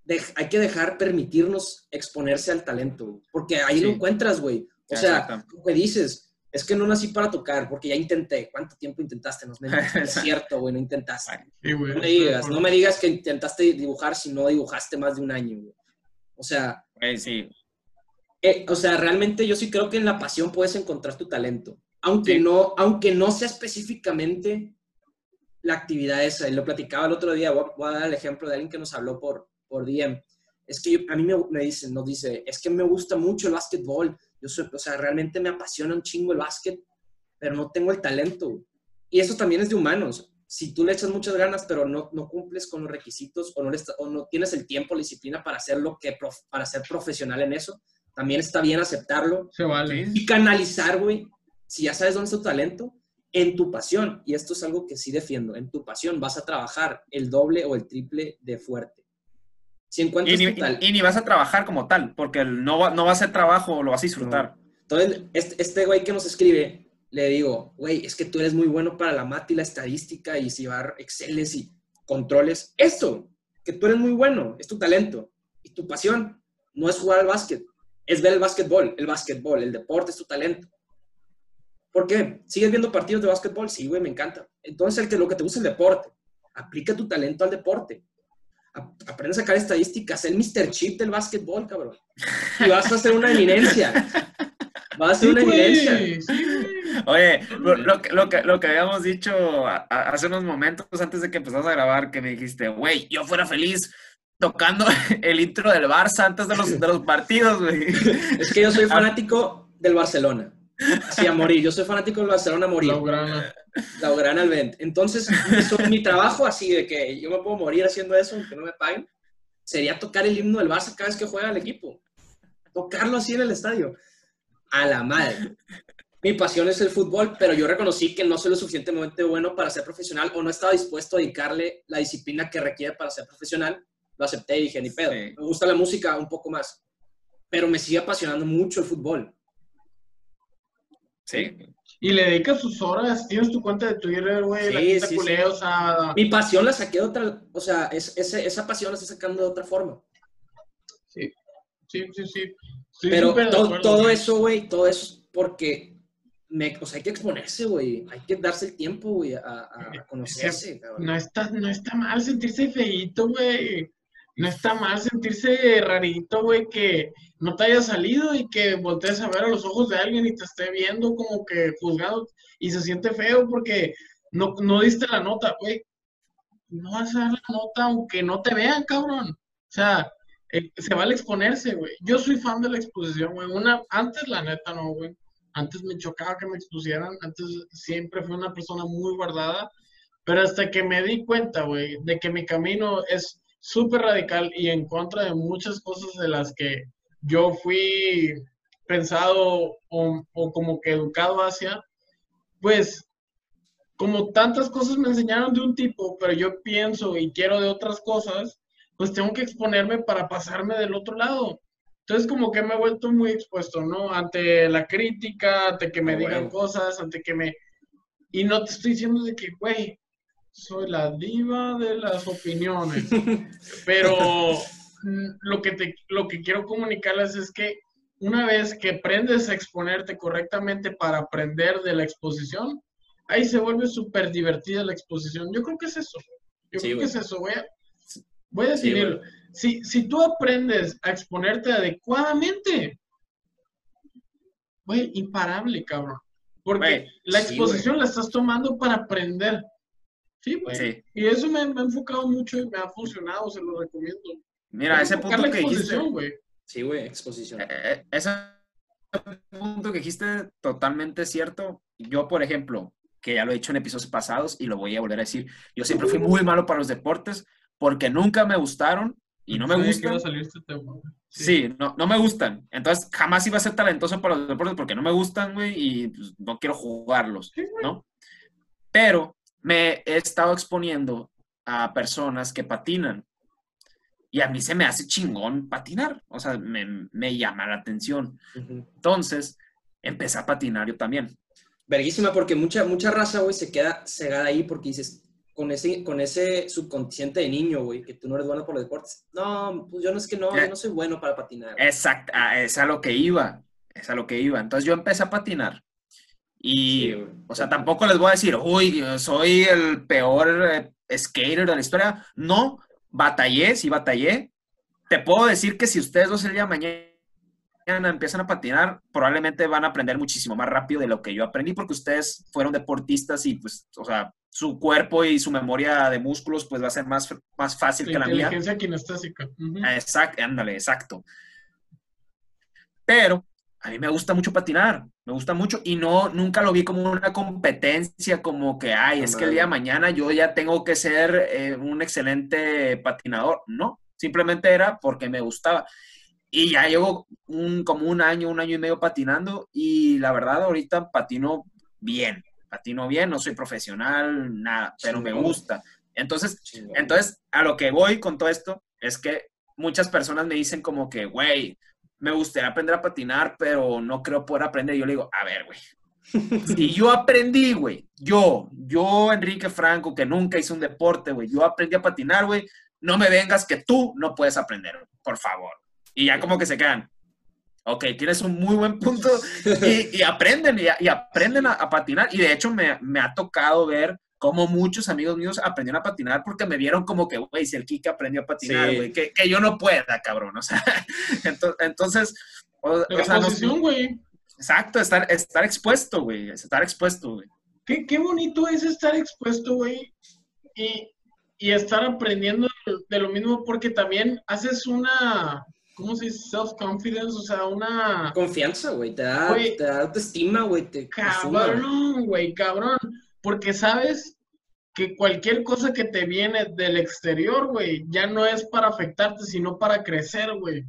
dej- hay que dejar permitirnos exponerse al talento, güey, porque ahí lo encuentras, güey. O sea, como que dices, es que no nací para tocar, porque ya intenté. ¿Cuánto tiempo intentaste? No es, mentira, no es cierto, güey, no intentaste. Sí, güey. No me digas, no me digas que intentaste dibujar si no dibujaste más de un año, güey. O sea, Güey, sí. Eh, o sea, realmente yo sí creo que en la pasión puedes encontrar tu talento. Aunque, Sí. no, aunque no sea específicamente la actividad esa. Y lo platicaba el otro día, voy a, voy a dar el ejemplo de alguien que nos habló por, por DM. Es que yo- a mí me, me dicen, nos dice, es que me gusta mucho el básquetbol. Yo soy, o sea, realmente me apasiona un chingo el básquet, pero no tengo el talento. Y eso también es de humanos. Si tú le echas muchas ganas, pero no, no cumples con los requisitos o no, le o no tienes el tiempo, la disciplina para hacer lo que, para ser profesional en eso, también está bien aceptarlo Se vale. Y canalizar, güey, si ya sabes dónde está tu talento, en tu pasión. Y esto es algo que sí defiendo. En tu pasión vas a trabajar el doble o el triple de fuerte. Si Y encuentras ni, tu tal- y ni vas a trabajar como tal, porque no va, no va a ser trabajo, lo vas a disfrutar. Entonces, este, este güey que nos escribe le digo, güey, es que tú eres muy bueno para la mata y la estadística y llevar Exceles y controles. Esto, que tú eres muy bueno, es tu talento y tu pasión. No es jugar al básquet, es ver el básquetbol, el básquetbol, el deporte es tu talento. ¿Por qué? ¿Sigues viendo partidos de básquetbol? Sí, güey, me encanta. Entonces, el que, lo que te gusta es el deporte. Aplica tu talento al deporte. Aprende a sacar estadísticas. El Mr. Chip del básquetbol, cabrón. Y vas a ser una eminencia. Vas a ser una eminencia. Oye, lo, que, lo, que, lo que habíamos dicho hace unos momentos antes de que empezamos a grabar, que me dijiste, güey, yo fuera feliz tocando el intro del Barça antes de los, de los partidos, güey. Es que yo soy fanático del Barcelona. Así a morir. Yo soy fanático del Barcelona a morir. La Laurana al vent. Entonces, mi trabajo así de que yo me puedo morir haciendo eso, aunque no me paguen, sería tocar el himno del Barça cada vez que juega el equipo. Tocarlo así en el estadio. A la madre. Mi pasión es el fútbol, pero yo reconocí que no soy lo suficientemente bueno para ser profesional o no estaba dispuesto a dedicarle la disciplina que requiere para ser profesional. Lo acepté y dije, ni pedo. Me gusta la música un poco más, pero me sigue apasionando mucho el fútbol. Sí. Y le dedicas sus horas, tienes tu cuenta de Twitter, güey, sí, sí, o sea... Mi pasión la saqué de otra, o sea, es, esa pasión la estoy sacando de otra forma. Sí, sí, sí, sí. Pero todo, eso, güey, todo eso es porque, me, o sea, hay que exponerse, güey, hay que darse el tiempo, güey, a, a, conocerse. No está, no está mal sentirse feíto, güey no está mal sentirse rarito, güey, que no te haya salido y que voltees a ver a los ojos de alguien y te esté viendo como que juzgado y se siente feo porque no, no diste la nota, güey. No vas a dar la nota aunque no te vean, cabrón. O sea, eh, se vale exponerse, güey. Yo soy fan de la exposición, güey. Una, antes, la neta, no, güey. Antes me chocaba que me expusieran. Antes siempre fui una persona muy guardada. Pero hasta que me di cuenta, güey, de que mi camino es súper radical y en contra de muchas cosas de las que yo fui pensado o, como que educado hacia, pues como tantas cosas me enseñaron de un tipo, pero yo pienso y quiero de otras cosas, pues tengo que exponerme para pasarme del otro lado. Entonces como que me he vuelto muy expuesto, ¿no? Ante la crítica, ante que me ah, digan cosas, ante que me... Y no te estoy diciendo de que, güey, soy la diva de las opiniones. Pero mm, lo que, te, lo que quiero comunicarles es que una vez que aprendes a exponerte correctamente para aprender de la exposición, ahí se vuelve súper divertida la exposición. Yo creo que es eso. Yo creo que es eso. Voy a, voy a si, si tú aprendes a exponerte adecuadamente, güey, imparable, cabrón. Porque la exposición la estás tomando para aprender. Sí, güey. Y eso me, ha enfocado mucho y me ha funcionado, se lo recomiendo. Mira, ese punto que dijiste. Sí, güey, exposición. Eh, eh, ese punto que dijiste totalmente cierto. Yo, por ejemplo, que ya lo he dicho en episodios pasados y lo voy a volver a decir, yo siempre fui muy malo para los deportes porque nunca me gustaron y no me gustan. Este sí, no, no me gustan. Entonces, jamás iba a ser talentoso para los deportes porque no me gustan, güey, y pues, no quiero jugarlos, ¿no? Pero me he estado exponiendo a personas que patinan. Y a mí se me hace chingón patinar, o sea, me, llama la atención. Entonces, empecé a patinar yo también. Verguísima, porque mucha, mucha raza, güey, se queda cegada ahí porque dices, con ese, con ese subconsciente de niño, güey, que tú no eres bueno por los deportes. No, pues yo no es que no, yo no soy bueno para patinar. Exacto, es a lo que iba, es a lo que iba. Entonces yo empecé a patinar y, o sea, tampoco les voy a decir, uy, soy el peor eh, skater de la historia. No, batallé, sí batallé. Te puedo decir que si ustedes dos el día de mañana empiezan a patinar, probablemente van a aprender muchísimo más rápido de lo que yo aprendí, porque ustedes fueron deportistas y, pues, o sea, su cuerpo y su memoria de músculos, pues va a ser más, más fácil que la mía. Inteligencia kinestésica. Exacto, ándale, exacto. Pero a mí me gusta mucho patinar, me gusta mucho y no, nunca lo vi como una competencia, como que, ay, es que el día de mañana yo ya tengo que ser eh, un excelente patinador. No, simplemente era porque me gustaba. Y ya llevo un, como un año, un año y medio patinando y la verdad ahorita patino bien, patino bien, no soy profesional, nada, pero me gusta. Entonces, entonces, a lo que voy con todo esto es que muchas personas me dicen como que, güey, me gustaría aprender a patinar, pero no creo poder aprender. Yo le digo, a ver, güey, Si yo aprendí, güey, yo, yo, Enrique Franco, que nunca hice un deporte, güey, yo aprendí a patinar, güey, no me vengas que tú no puedes aprender, por favor. Y ya como que se quedan, ok, tienes un muy buen punto y, aprenden, y, aprenden a, patinar. Y de hecho me, me ha tocado ver como muchos amigos míos aprendieron a patinar porque me vieron como que, güey, si el Kike aprendió a patinar, güey, que, que, yo no pueda, cabrón. O sea, entonces, o, sea, güey. Exacto, estar, estar expuesto, güey, estar expuesto, güey. Qué, qué bonito es estar expuesto, güey, y, y estar aprendiendo de lo mismo porque también haces una, ¿cómo se dice? Self-confidence, o sea, una... Confianza, güey, te da, te da autoestima, güey. Te cabrón, güey, cabrón. Porque sabes que cualquier cosa que te viene del exterior, güey, ya no es para afectarte, sino para crecer, güey.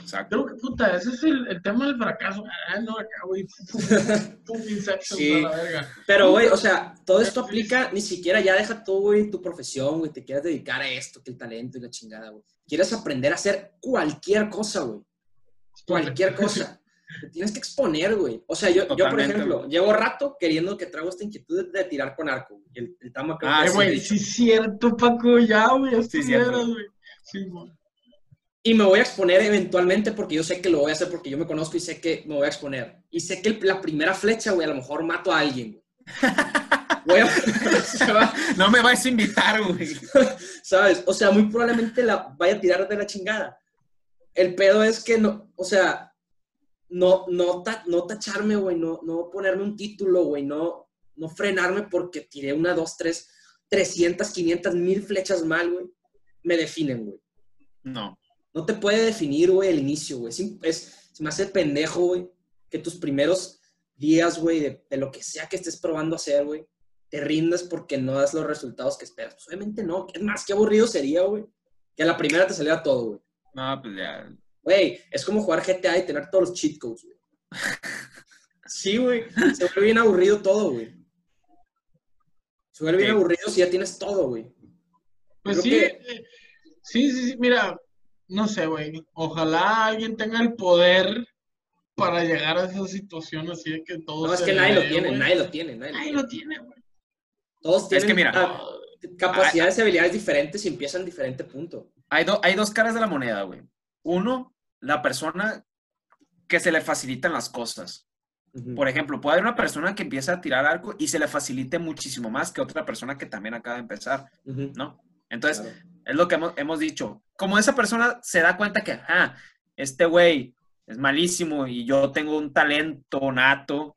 Exacto. Creo que, puta, ese es el, tema del fracaso. Ah, no, acá, güey. sí. Pero, güey, o sea, todo esto aplica, ni siquiera ya deja tú, güey, tu profesión, güey, te quieres dedicar a esto, que el talento y la chingada, güey. Quieres aprender a hacer cualquier cosa, güey. Cualquier cosa. Te tienes que exponer, güey. O sea, yo, yo, por ejemplo, llevo rato queriendo que traigo esta inquietud de, tirar con arco. El, el tamo Ah, güey, sí es cierto, Paco, ya, güey. Sí, güey. Sí, güey. Y me voy a exponer eventualmente porque yo sé que lo voy a hacer porque yo me conozco y sé que me voy a exponer. Y sé que la primera flecha, güey, a lo mejor mato a alguien. Voy a... no me vais a invitar, güey. ¿Sabes? O sea, muy probablemente la vaya a tirar de la chingada. El pedo es que no, o sea, no, no, no tacharme, güey, no, no ponerme un título, güey, no, no frenarme porque tiré una, dos, tres, trescientas, quinientas, mil flechas mal, güey. Me definen, güey. No no te puede definir, güey, el inicio, güey. Es, se me hace pendejo, güey, que tus primeros días, güey, de, lo que sea que estés probando hacer, güey, te rindas porque no das los resultados que esperas. Pues obviamente no. Es más, qué aburrido sería, güey, que a la primera te saliera todo, güey. No, pues ya. Güey, es como jugar GTA y tener todos los cheat codes, güey. sí, güey. Se vuelve bien aburrido todo, güey. Se vuelve bien aburrido si ya tienes todo, güey. Pues sí, eh, sí, sí, sí, mira, no sé, güey. Ojalá alguien tenga el poder para llegar a esa situación así de que todos. No, es que nadie lo tiene, nadie lo tiene, nadie, lo tiene, güey. Todos tienen es que mira, capacidades y habilidades diferentes y empiezan en diferente punto. Hay, hay dos caras de la moneda, güey. Uno, la persona que se le facilitan las cosas. Por ejemplo, puede haber una persona que empieza a tirar arco y se le facilite muchísimo más que otra persona que también acaba de empezar, ¿no? Entonces, es lo que hemos, dicho. Como esa persona se da cuenta que, ah, este güey es malísimo y yo tengo un talento nato,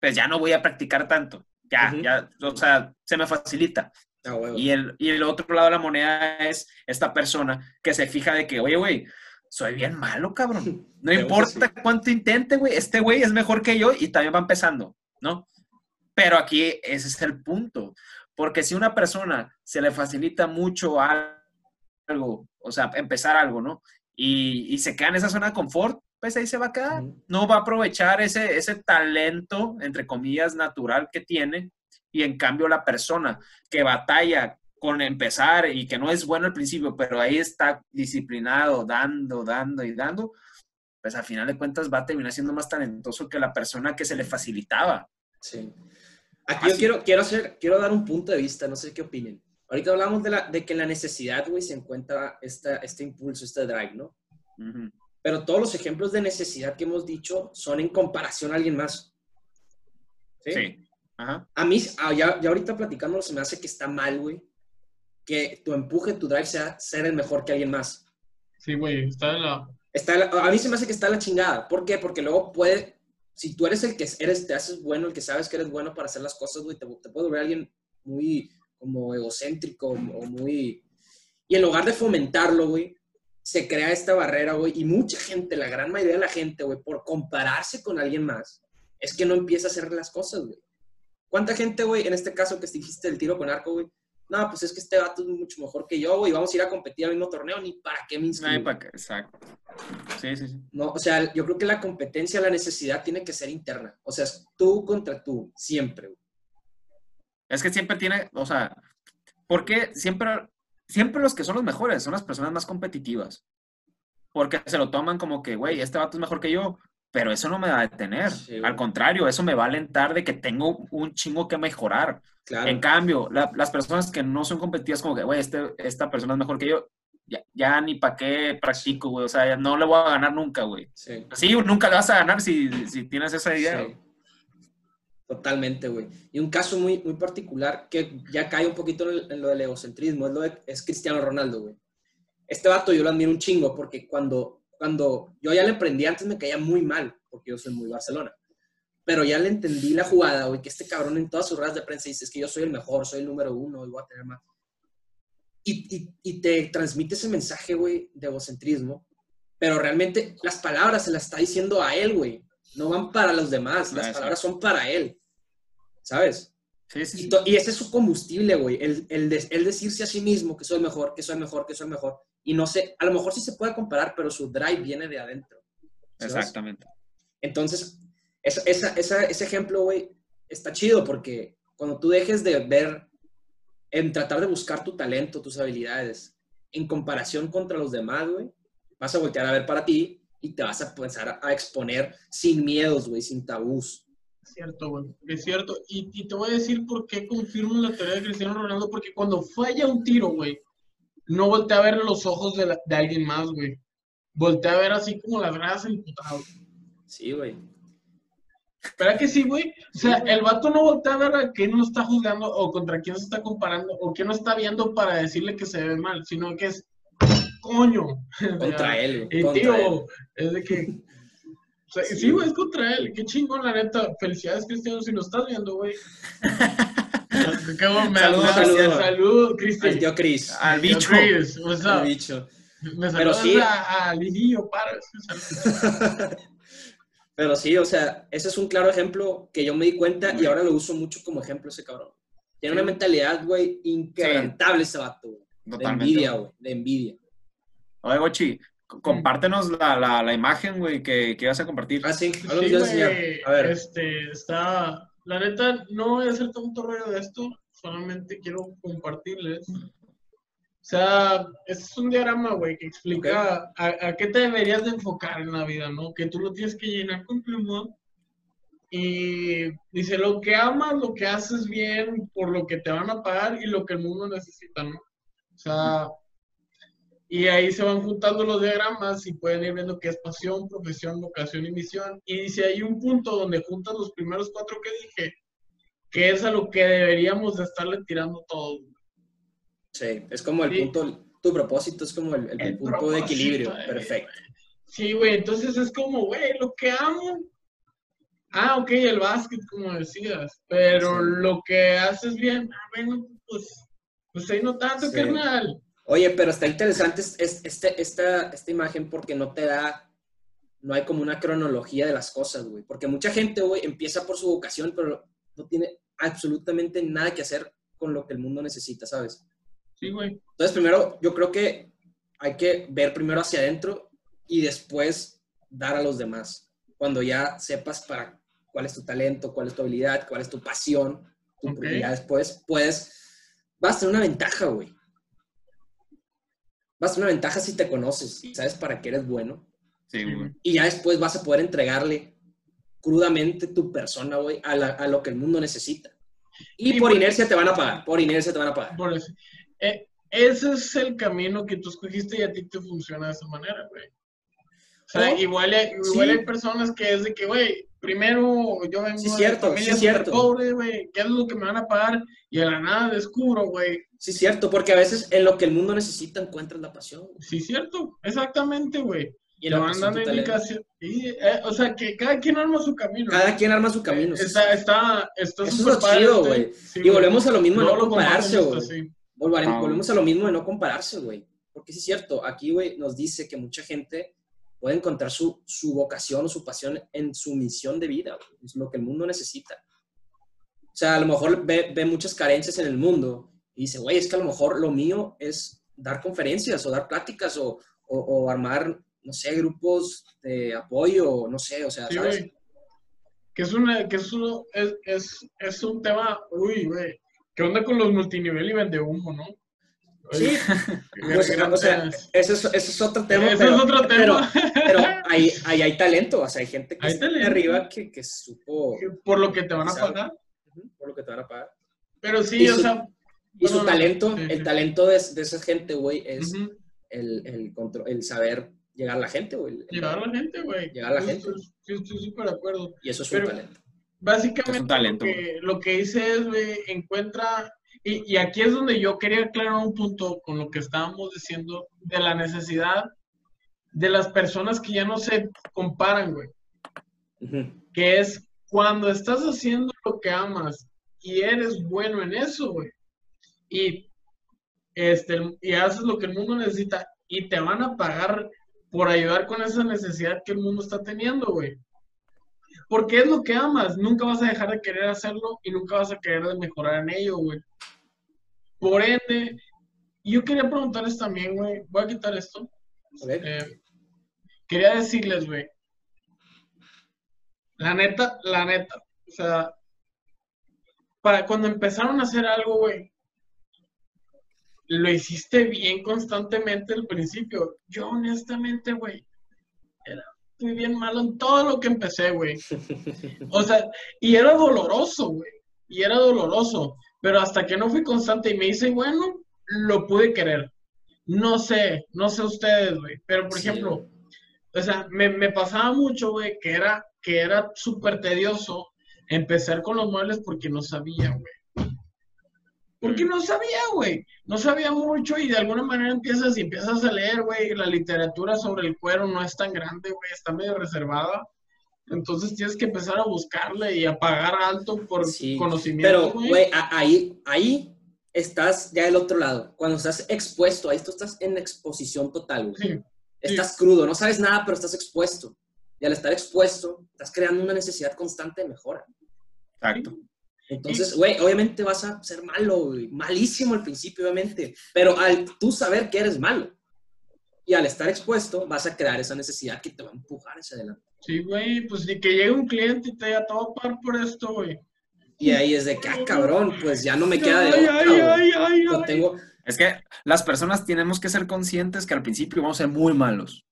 pues ya no voy a practicar tanto. Ya, ya, o sea, se me facilita. Ah, y, el, y el otro lado de la moneda es esta persona que se fija de que, oye, güey, soy bien malo, cabrón. No importa cuánto intente, güey, este güey es mejor que yo y también va empezando, ¿no? Pero aquí ese es el punto. Porque si una persona se le facilita mucho algo, o sea, empezar algo, ¿no? Y, se queda en esa zona de confort, pues ahí se va a quedar. No va a aprovechar ese, ese talento, entre comillas, natural que tiene. Y en cambio la persona que batalla con empezar y que no es bueno al principio, pero ahí está disciplinado, dando, dando y dando, pues al final de cuentas va a terminar siendo más talentoso que la persona que se le facilitaba. Sí. Aquí yo quiero, quiero, hacer, quiero dar un punto de vista, no sé qué opinen. Ahorita hablamos de, la, de que en la necesidad, güey, se encuentra esta, este impulso, este drive, ¿no? Pero todos los ejemplos de necesidad que hemos dicho son en comparación a alguien más. Sí. Ajá. A mí, ah, ya, ya, ahorita platicándolo, se me hace que está mal, güey, que tu empuje, tu drive sea ser el mejor que alguien más. Sí, güey, está en la... Está a mí se me hace que está en la chingada. ¿Por qué? Porque luego puede, si tú eres el que eres, te haces bueno, el que sabes que eres bueno para hacer las cosas, güey, te, te puede ver alguien muy como egocéntrico o muy... Y en lugar de fomentarlo, güey, se crea esta barrera, güey, y mucha gente, la gran mayoría de la gente, güey, por compararse con alguien más, es que no empieza a hacer las cosas, güey. ¿Cuánta gente, güey, en este caso que dijiste el tiro con arco, güey, no, pues es que este vato es mucho mejor que yo, güey, vamos a ir a competir al mismo torneo, ni para qué me inscribo. exacto. Sí, sí, sí. No, o sea, yo creo que la competencia, la necesidad tiene que ser interna. O sea, es tú contra tú, siempre, güey. Es que siempre tiene, o sea, porque siempre, siempre los que son los mejores son las personas más competitivas. Porque se lo toman como que, güey, este vato es mejor que yo, pero eso no me va a detener. Sí. Al contrario, eso me va a alentar de que tengo un chingo que mejorar. Claro. En cambio, la- las personas que no son competitivas, como que, güey, este, esta persona es mejor que yo, ya, ya ni para qué practico, güey. O sea, ya no le voy a ganar nunca, güey. Sí. Sí, nunca le vas a ganar si, si tienes esa idea. Sí. Totalmente, güey. Y un caso muy, muy particular que ya cae un poquito en lo del egocentrismo es, lo de- es Cristiano Ronaldo, güey. Este vato yo lo admiro un chingo porque cuando, cuando yo ya le aprendí antes me caía muy mal porque yo soy muy Barcelona. Pero ya le entendí la jugada, güey, que este cabrón en todas sus ruedas de prensa dice es que yo soy el mejor, soy el número uno y voy a tener más. Y, y, y te transmite ese mensaje, güey, de egocentrismo. Pero realmente las palabras se las está diciendo a él, güey. No van para los demás, las palabras son para él. ¿Sabes? Sí, sí, Y, sí. to- y ese es su combustible, güey. El, el, de- el decirse a sí mismo que soy mejor, que soy mejor, que soy mejor. Y no sé, a lo mejor sí se puede comparar, pero su drive viene de adentro. ¿sabes? Exactamente. Entonces, esa, esa- esa- ese ejemplo, güey, está chido porque cuando tú dejes de ver, en tratar de buscar tu talento, tus habilidades, en comparación contra los demás, güey, vas a voltear a ver para ti y te vas a empezar a exponer sin miedos, güey, sin tabús. Es cierto, güey. Es cierto. Y, y te voy a decir por qué confirmo la teoría de Cristiano Ronaldo. Porque cuando falla un tiro, güey, no voltea a ver los ojos de, la- de alguien más, güey. Voltea a ver así como las gradas emputado. Sí, güey. ¿Verdad que sí, güey? O sea, el vato no voltea a ver a quién lo está juzgando o contra quién se está comparando o quién lo está viendo para decirle que se ve mal, sino que es coño. Contra él, güey. Tío, él. es de que. o sea, Sí, sí, güey, es contra él. Qué chingón, la neta. Felicidades, Cristiano, si lo estás viendo, güey. Qué bueno, me Saludos, me- Cristiano. Salud, Al Cristian. tío Chris. Al bicho. Chris, o sea, Al bicho. me Pero sí. a, a para. Pero sí, o sea, ese es un claro ejemplo que yo me di cuenta y ahora lo uso mucho como ejemplo ese cabrón. Tiene una mentalidad, güey, inquebrantable ese vato, güey. De envidia, güey. De envidia. Oye, Gochi, compártenos la, la, la imagen, güey, que, que vas a compartir. Ah, sí, Sí, A ver. Este, está. La neta, no voy a hacer tanto rollo de esto, solamente quiero compartirles. O sea, este es un diagrama, güey, que explica a, a qué te deberías de enfocar en la vida, ¿no? Que tú lo tienes que llenar con pluma. Y dice, lo que amas, lo que haces bien, por lo que te van a pagar y lo que el mundo necesita, ¿no? O sea, y ahí se van juntando los diagramas y pueden ir viendo qué es pasión, profesión, vocación y misión. Y dice, hay un punto donde juntan los primeros cuatro que dije, que es a lo que deberíamos de estarle tirando todo. Sí, es como el Sí. punto, tu propósito es como el, el El punto de equilibrio. eh. Perfecto. Sí, güey, entonces es como, güey, lo que amo. Ah, ok, el básquet, como decías, pero Sí. lo que haces bien, ah, bueno, pues, pues ahí no tanto, Sí. carnal. Oye, pero está interesante es- es- este, esta, esta imagen porque no te da, no hay como una cronología de las cosas, güey. Porque mucha gente, güey, empieza por su vocación, pero no tiene absolutamente nada que hacer con lo que el mundo necesita, ¿sabes? Sí, güey. Entonces, primero, yo creo que hay que ver primero hacia adentro y después dar a los demás. Cuando ya sepas para cuál es tu talento, cuál es tu habilidad, cuál es tu pasión, tu Ok. ya después puedes, vas a tener una ventaja, güey. Vas a tener una ventaja si te conoces, si sabes para qué eres bueno. Sí, güey. Y ya después vas a poder entregarle crudamente tu persona, güey, a, la- a lo que el mundo necesita. Y por inercia te van a pagar, por inercia te van a pagar. Por eso. Eh, ese es el camino que tú escogiste y a ti te funciona de esa manera, güey. O sea, igual, hay, igual sí. hay personas que es de que, güey, primero yo vengo Sí, de cierto, familia sí, súper cierto. pobre, güey, ¿qué es lo que me van a pagar? Y a la nada descubro, güey. Sí, es cierto, porque a veces en lo que el mundo necesita encuentras la pasión. güey. Sí, cierto, exactamente, güey. Y la talento. indicación. Y, eh, o sea, que cada quien arma su camino. Cada quien arma su camino. Está, está, está Eso es lo padre chido, este- güey. sí, Y volvemos a lo mismo de no comparten compararse, güey. Ah. Volvemos a lo mismo de no compararse, güey. Porque sí es cierto, aquí, güey, nos dice que mucha gente puede encontrar su, su vocación o su pasión en su misión de vida, güey. Es lo que el mundo necesita. O sea, a lo mejor ve, ve muchas carencias en el mundo y dice, güey, es que a lo mejor lo mío es dar conferencias o dar pláticas o, o- o armar, no sé, grupos de apoyo, no sé, o sea, Sí, ¿sabes? güey. Que es una, que es, uno, es, es, es un tema, uy, güey. ¿Qué onda con los multinivel y vende humo, no? Sí, pues, o sea, eso es, otro tema. Eso pero, es otro tema. Pero, pero ahí, ahí hay talento, o sea, hay gente que Hay está talento. arriba que, que supo Por lo que te van a pagar. por lo que te van a pagar. Pero sí, Y o su- sea. Y su talento, Sí, el talento de, de esa gente, güey, es el, el, control, el saber llegar a la gente, güey. Llegar a la gente, güey. Llegar a la gente. estoy- Yo estoy súper de acuerdo. Y eso es Pero- un talento. Básicamente Es un talento, lo, que, lo que hice es, güey, encuentra, y, y aquí es donde yo quería aclarar un punto con lo que estábamos diciendo de la necesidad de las personas que ya no se comparan, güey, que es cuando estás haciendo lo que amas y eres bueno en eso, güey, y, este, y haces lo que el mundo necesita y te van a pagar por ayudar con esa necesidad que el mundo está teniendo, güey. Porque es lo que amas, nunca vas a dejar de querer hacerlo y nunca vas a querer de mejorar en ello, güey. Por ende, yo quería preguntarles también, güey, voy a quitar esto. Eh, quería decirles, güey, la neta, la neta, o sea, para cuando empezaron a hacer algo, güey, lo hiciste bien constantemente al principio. Yo honestamente, güey, era muy bien malo en todo lo que empecé, güey. O sea, y era doloroso, güey. Y era doloroso. Pero hasta que no fui constante y me hice bueno, lo pude querer. No sé, no sé ustedes, güey. Pero, por Sí. ejemplo, o sea, me, me pasaba mucho, güey, que era, que era súper tedioso empezar con los muebles porque no sabía, güey. Porque no sabía, güey. No sabía mucho y de alguna manera empiezas y empiezas a leer, güey. La literatura sobre el cuero no es tan grande, güey. Está medio reservada. Entonces tienes que empezar a buscarle y a pagar alto por Sí, conocimiento, Pero, güey. ahí, ahí estás ya del otro lado. Cuando estás expuesto, ahí tú estás en exposición total, güey. Sí, Estás crudo, no sabes nada, pero estás expuesto. Y al estar expuesto, estás creando una necesidad constante de mejora. Exacto. Entonces, güey, obviamente vas a ser malo. Malísimo al principio, obviamente. Pero al tú saber que eres malo y al estar expuesto, vas a crear esa necesidad que te va a empujar hacia adelante. Sí, güey. Pues ni que llegue un cliente y te diga, a pagar por esto, güey. Y ahí es de que, ah, cabrón, pues ya no me queda de Ay, otra, ay, ay, ay. tengo... Es que las personas tenemos que ser conscientes que al principio vamos a ser muy malos.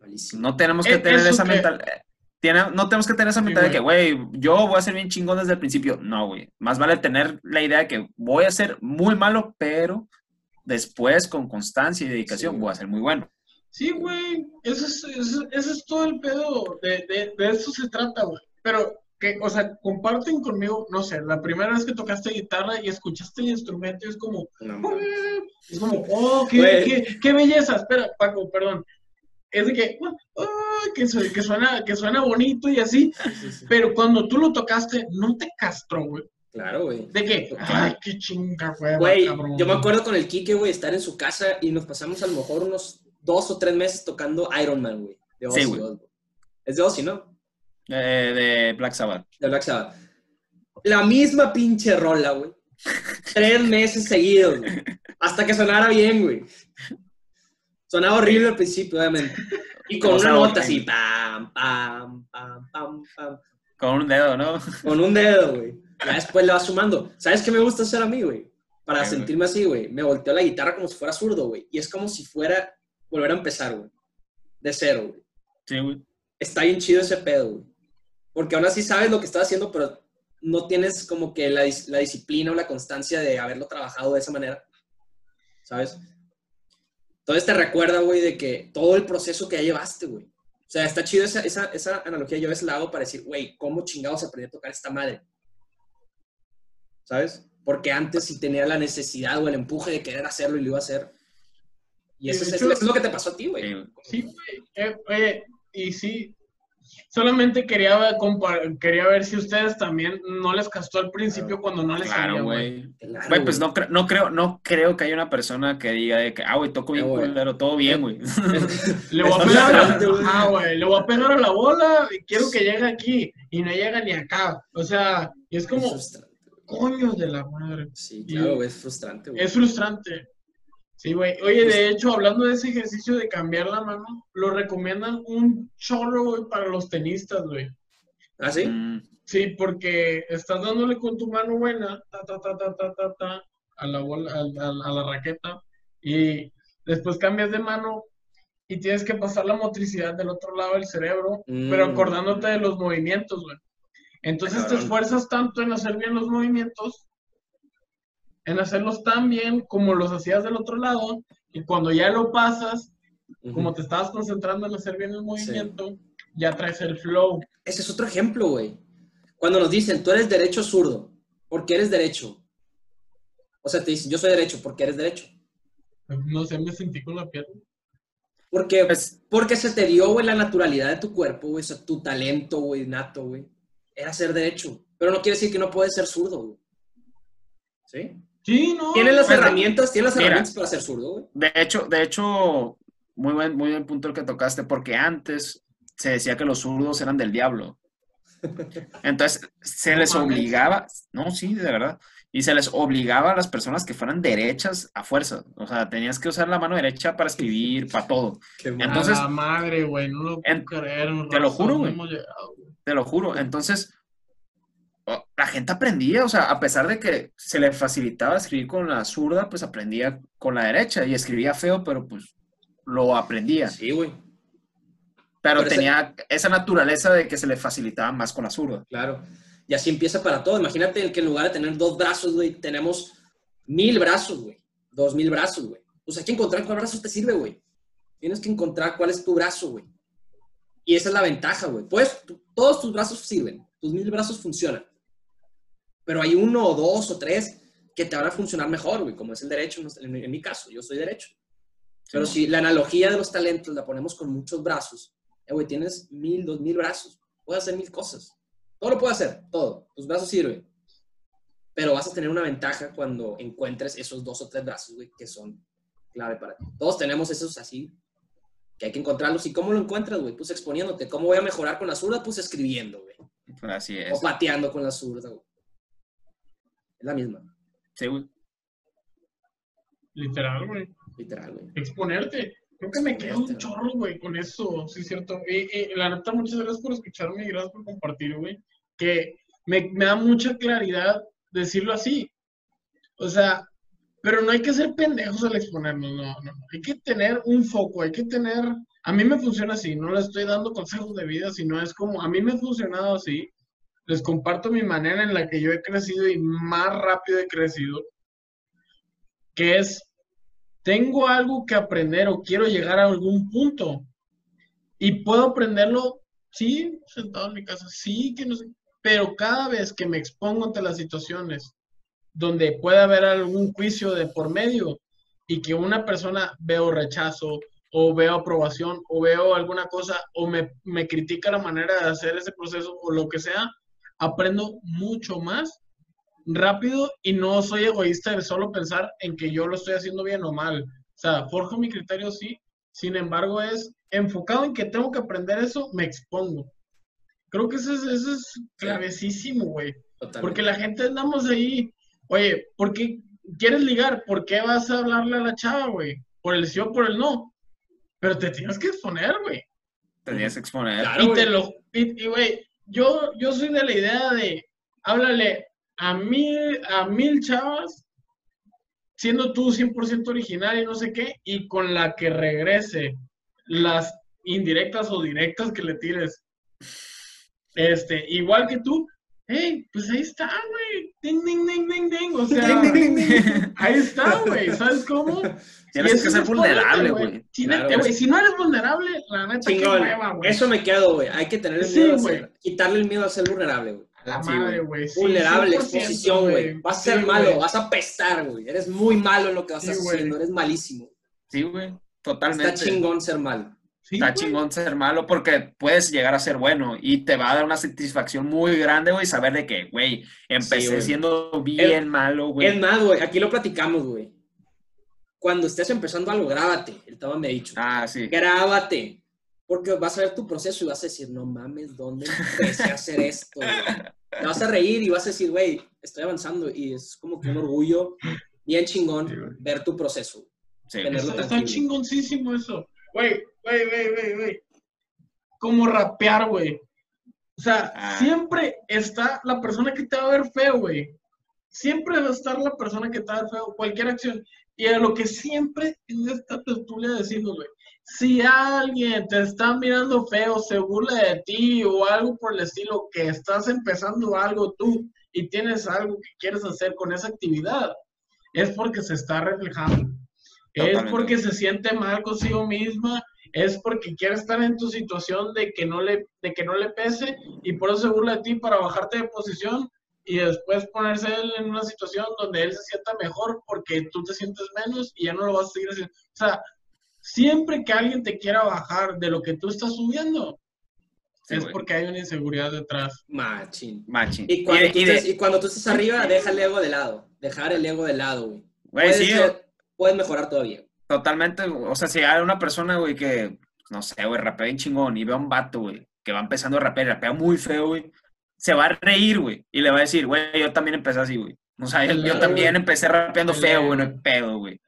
Malísimo. No tenemos que Eh, tener esa que- mentalidad. No tenemos que tener esa Sí, mentalidad de que, güey, yo voy a ser bien chingón desde el principio. No, güey. Más vale tener la idea de que voy a ser muy malo, pero después, con constancia y dedicación, Sí. voy a ser muy bueno. Sí, güey, eso es, eso, eso es todo el pedo, de, de, de eso se trata, güey. Pero, que, o sea, comparten conmigo, no sé, la primera vez que tocaste guitarra y escuchaste el instrumento y es como, es como, oh, qué, Güey. qué, qué belleza, espera, Paco, perdón. Es de que, "Ah, que, su- que, suena, que suena bonito y así, Sí, sí, sí. pero cuando tú lo tocaste, no te castró, güey. Claro, güey. De que, ay, qué chinga, güey, Güey, yo me acuerdo con el Kike, güey, estar en su casa y nos pasamos a lo mejor unos dos o tres meses tocando Iron Man, güey. De Sí, Ozzy güey. Es de Ozzy, ¿no? Eh, de Black Sabbath. De Black Sabbath. La misma pinche rola, güey. Tres meses seguidos, güey. Hasta que sonara bien, güey. Sonaba horrible al principio, obviamente. Y con una nota así, pam, pam, pam, pam, pam. Con un dedo, ¿no? Con un dedo, güey. Ya después le vas sumando. ¿Sabes qué me gusta hacer a mí, güey? Para sentirme así, güey. Me volteo la guitarra como si fuera zurdo, güey. Y es como si fuera volver a empezar, güey. De cero, güey. Sí, güey. Está bien chido ese pedo, güey. Porque aún así sabes lo que estás haciendo, pero no tienes como que la, dis- la disciplina o la constancia de haberlo trabajado de esa manera. ¿Sabes? Entonces te recuerda, güey, de que todo el proceso que ya llevaste, güey. O sea, está chido esa, esa, esa analogía. Yo a veces la hago para decir, güey, ¿cómo chingados aprendí a tocar esta madre? ¿Sabes? Porque antes sí tenía la necesidad o el empuje de querer hacerlo y lo iba a hacer. Y eso, es, eso es lo que te pasó a ti, güey. Sí, güey. Sí, güey. Eh, oye, y sí, solamente quería quería ver si ustedes también no les castó al principio cuando no les Claro, güey. güey. Claro, Güey, pues no, cre- no, creo, no creo que haya una persona que diga de que, ah, güey, toco bien Eh, güey. culero, todo bien, güey. Le voy a pegar a, güey. ajá, güey, le voy a pegar a la bola y quiero que llegue aquí y no llega ni acá. O sea, y es Es como, coño de la madre. Sí, claro, güey, es frustrante, güey. Es frustrante. Sí, güey. Oye, de hecho, hablando de ese ejercicio de cambiar la mano, lo recomiendan un chorro, güey, para los tenistas, güey. ¿Ah, sí? Mm, Sí, porque estás dándole con tu mano buena, ta, ta, ta, ta, ta, ta, ta, a la bola, a, a- a la raqueta, y después cambias de mano y tienes que pasar la motricidad del otro lado del cerebro, pero Mm. acordándote de los movimientos, güey. Entonces te esfuerzas tanto en hacer bien los movimientos, en hacerlos tan bien como los hacías del otro lado, y cuando ya lo pasas, como te estabas concentrando en hacer bien el movimiento, ya traes el flow. Ese es otro ejemplo, güey. Cuando nos dicen, tú eres derecho o zurdo, ¿por qué eres derecho? O sea, te dicen, yo soy derecho, ¿por qué eres derecho? No sé, me sentí con la pierna. Porque, Pues- porque se te dio, güey, la naturalidad de tu cuerpo, güey, o sea, tu talento, güey, nato, güey, era ser derecho. Pero no quiere decir que no puedes ser zurdo, güey. ¿Sí? Sí, no. Tienes las Pues, herramientas, tienes las mira. herramientas para ser zurdo, güey. De hecho, de hecho, muy buen, muy buen punto el que tocaste, porque antes se decía que los zurdos eran del diablo. Entonces, se les obligaba, no, sí, de verdad, y se les obligaba a las personas que fueran derechas a fuerza. O sea, tenías que usar la mano derecha para escribir, para todo. Qué. Entonces- madre, güey, no lo puedo En- creer. te lo juro, güey. Te lo juro. Entonces, la gente aprendía, o sea, a pesar de que se le facilitaba escribir con la zurda, pues aprendía con la derecha y escribía feo, pero pues lo aprendía. Sí, güey, Pero, tenía esa naturaleza de que se le facilitaba más con la zurda. claro. Y así empieza para todo. Imagínate que en lugar de tener dos brazos, güey, tenemos mil brazos, güey. Dos mil brazos, güey. Pues hay que encontrar cuál brazo te sirve, güey. Tienes que encontrar cuál es tu brazo, güey. Y esa es la ventaja, güey. Pues todos tus brazos sirven. Tus mil brazos funcionan. Pero hay uno o dos o tres que te van a funcionar mejor, güey, como es el derecho en, en mi caso. Yo soy derecho. Pero si la analogía de los talentos la ponemos con muchos brazos, eh, güey, tienes mil, dos mil brazos. Puedes hacer mil cosas. Todo lo puedes hacer, todo. Tus brazos sirven. Pero vas a tener una ventaja cuando encuentres esos dos o tres brazos, güey, que son clave para ti. Todos tenemos esos así, que hay que encontrarlos. ¿Y cómo lo encuentras, güey? Pues exponiéndote. ¿Cómo voy a mejorar con la zurda? Pues escribiendo, güey. Así O es. pateando con la zurda, güey. Es la misma, Sí, güey. Literal, güey. literal, güey. Exponerte. Creo que me quedo un chorro, güey, con eso, sí es cierto. Y, y la neta, muchas gracias por escucharme y gracias por compartir, güey. Que me, me da mucha claridad decirlo así. O sea, pero no hay que ser pendejos al exponernos, no, no. no. Hay que tener un foco, hay que tener... A mí me funciona así, no le estoy dando consejos de vida, sino es como, a mí me ha funcionado así. Les comparto mi manera en la que yo he crecido y más rápido he crecido. Que es, tengo algo que aprender o quiero llegar a algún punto y puedo aprenderlo, sí, sentado en mi casa, sí, que no sé, pero cada vez que me expongo ante las situaciones donde puede haber algún juicio de por medio y que una persona veo rechazo o veo aprobación o veo alguna cosa o me, me critica la manera de hacer ese proceso o lo que sea, aprendo mucho más rápido y no soy egoísta de solo pensar en que yo lo estoy haciendo bien o mal. O sea, forjo mi criterio, sí. Sin embargo, es enfocado en que tengo que aprender eso, me expongo. Creo que eso es, eso es clavecísimo, güey. Porque la gente andamos ahí, oye, ¿por qué quieres ligar? ¿Por qué vas a hablarle a la chava, güey? ¿Por el sí o por el no? Pero te tienes que exponer, güey. Tenías que exponer. Claro. Y te lo, y, güey, yo, yo soy de la idea de, háblale a mil, a mil chavas, siendo tú 100% original y no sé qué, y con la que regrese las indirectas o directas que le tires. Este, igual que tú, hey, pues ahí está, güey, ding, ding, ding, ding, ding, o sea, ahí está, güey, ¿sabes cómo? Tienes que ser vulnerable, güey. Si, Claro, no eres vulnerable, la neta, Chingón. hueva, güey. Eso me quedo, güey. Hay que tener el Sí, miedo a ser, quitarle el miedo a ser vulnerable, güey. A la Sí, madre, güey. sí, vulnerable, 100%, exposición, güey. Vas a ser Sí, malo, vas a pestar, güey. Eres muy malo en lo que vas Sí, a haciendo, eres malísimo. Sí, güey. Está Totalmente. chingón ser malo. Sí, Está güey. chingón ser malo porque puedes llegar a ser bueno y te va a dar una satisfacción muy grande, güey, saber de que, güey, empecé Sí, güey. siendo bien malo, güey. Es más, güey, aquí lo platicamos, güey. Cuando estés empezando algo, grábate. El Tama me ha dicho. Ah, sí. Grábate. Porque vas a ver tu proceso y vas a decir, no mames, ¿dónde empecé a hacer esto? güey?" Te vas a reír y vas a decir, güey, estoy avanzando. Y es como que un orgullo bien chingón Sí, ver tu proceso. Sí, Está, chingoncísimo eso. Güey, güey, güey, güey, güey. Como rapear, güey. O sea, Ah. siempre está la persona que te va a ver feo, güey. Siempre va a estar la persona que te va a ver feo, cualquier acción. Y a lo que siempre en esta tertulia decimos, güey, si alguien te está mirando feo, se burla de ti o algo por el estilo, que estás empezando algo tú y tienes algo que quieres hacer con esa actividad, es porque se está reflejando. Es porque se siente mal consigo misma, es porque quiere estar en tu situación de que no le, de que no le pese y por eso se burla de ti para bajarte de posición y después ponerse él en una situación donde él se sienta mejor porque tú te sientes menos y ya no lo vas a seguir haciendo. O sea, siempre que alguien te quiera bajar de lo que tú estás subiendo, Sí, es güey. porque hay una inseguridad detrás. Machín. Machín. Y cuando, Y- tú y de- estés, y cuando tú estés arriba, deja el ego de lado. Dejar el ego de lado, güey. güey, Puedes, sí, ser- puedes mejorar todavía. totalmente. O sea, si hay una persona, güey, que, no sé, güey, rapea bien chingón y ve a un vato, güey, que va empezando a rapear y rapea muy feo, güey, se va a reír, güey, y le va a decir, güey, yo también empecé así, güey. O sea, yo, también güey. empecé rapeando Claro. feo, güey, no hay pedo, güey.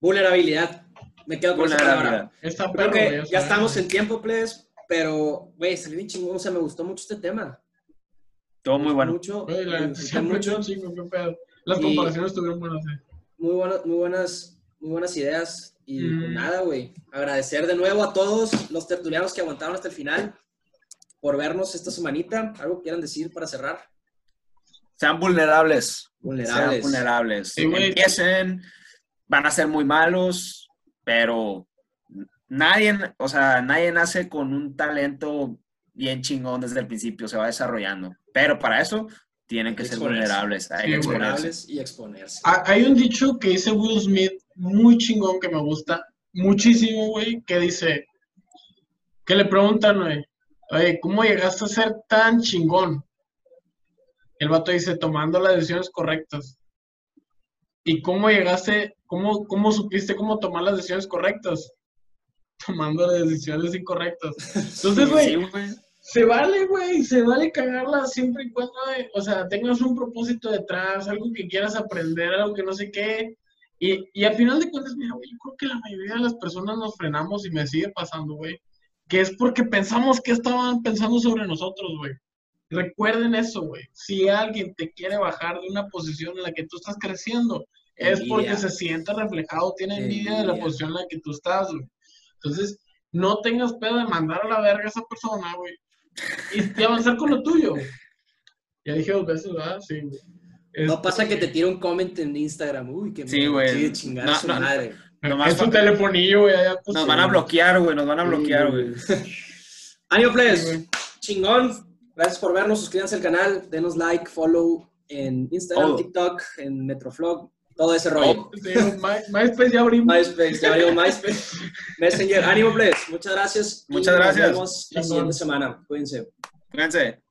Vulnerabilidad. Me quedo con esa palabra. Vulnerabilidad. Creo que güey, ya sea, estamos en tiempo, please, pero, güey, salió bien chingón. O sea, me gustó mucho este tema. Todo muy bueno. Mucho, güey, la me mucho. chingo, qué pedo. Las Y- comparaciones estuvieron buenas, eh. Muy, buenas, muy, buenas, muy buenas ideas. Y Mm. nada, güey. Agradecer de nuevo a todos los tertulianos que aguantaron hasta el final por vernos esta semanita. ¿Algo que quieran decir para cerrar? Sean vulnerables. Vulnerables. Sean vulnerables. Sí. Empiecen, van a ser muy malos, pero nadie, o sea, nadie nace con un talento bien chingón desde el principio, se va desarrollando. Pero para eso tienen que ser vulnerables, hay Sí. Vulnerables y exponerse. Ah, Hay un dicho que dice Will Smith, muy chingón, que me gusta muchísimo, güey, que dice, que le preguntan, güey, oye, ¿cómo llegaste a ser tan chingón? El vato dice, tomando las decisiones correctas. ¿Y cómo llegaste, cómo, cómo supiste cómo tomar las decisiones correctas? Tomando las decisiones incorrectas. Entonces, güey, Sí, güey. Se vale, güey, se vale cagarla siempre y cuando, eh, o sea, tengas un propósito detrás, algo que quieras aprender, algo que no sé qué. Y, y al final de cuentas, mira, güey, yo creo que la mayoría de las personas nos frenamos y me sigue pasando, güey, que es porque pensamos que estaban pensando sobre nosotros, güey. Recuerden eso, güey. Si alguien te quiere bajar de una posición en la que tú estás creciendo, es porque Envidia. se siente reflejado, tiene envidia de la Envidia. posición en la que tú estás, güey. Entonces, no tengas pedo de mandar a la verga a esa persona, güey. Y, y avanzar con lo tuyo. Ya dije dos veces, ¿verdad? Sí, güey. No Este, pasa que te tire un comment en Instagram. Uy, que Sí, güey. Sí, chingar No, a su no, madre. Nomás Es su falta- telefonillo, güey. pues, Nos sí, van a bloquear, güey, nos van a bloquear, güey. Please. güey. Chingón. Gracias por vernos. Suscríbanse al canal. Denos like, follow en Instagram. TikTok, en Metroflog. Todo ese rollo. Sí, My- MySpace ya abrimos. MySpace, ya abrió MySpace. Messenger. Ánimo, please. Muchas gracias. Muchas gracias. Nos vemos la siguiente semana. Cuídense. Fíjense.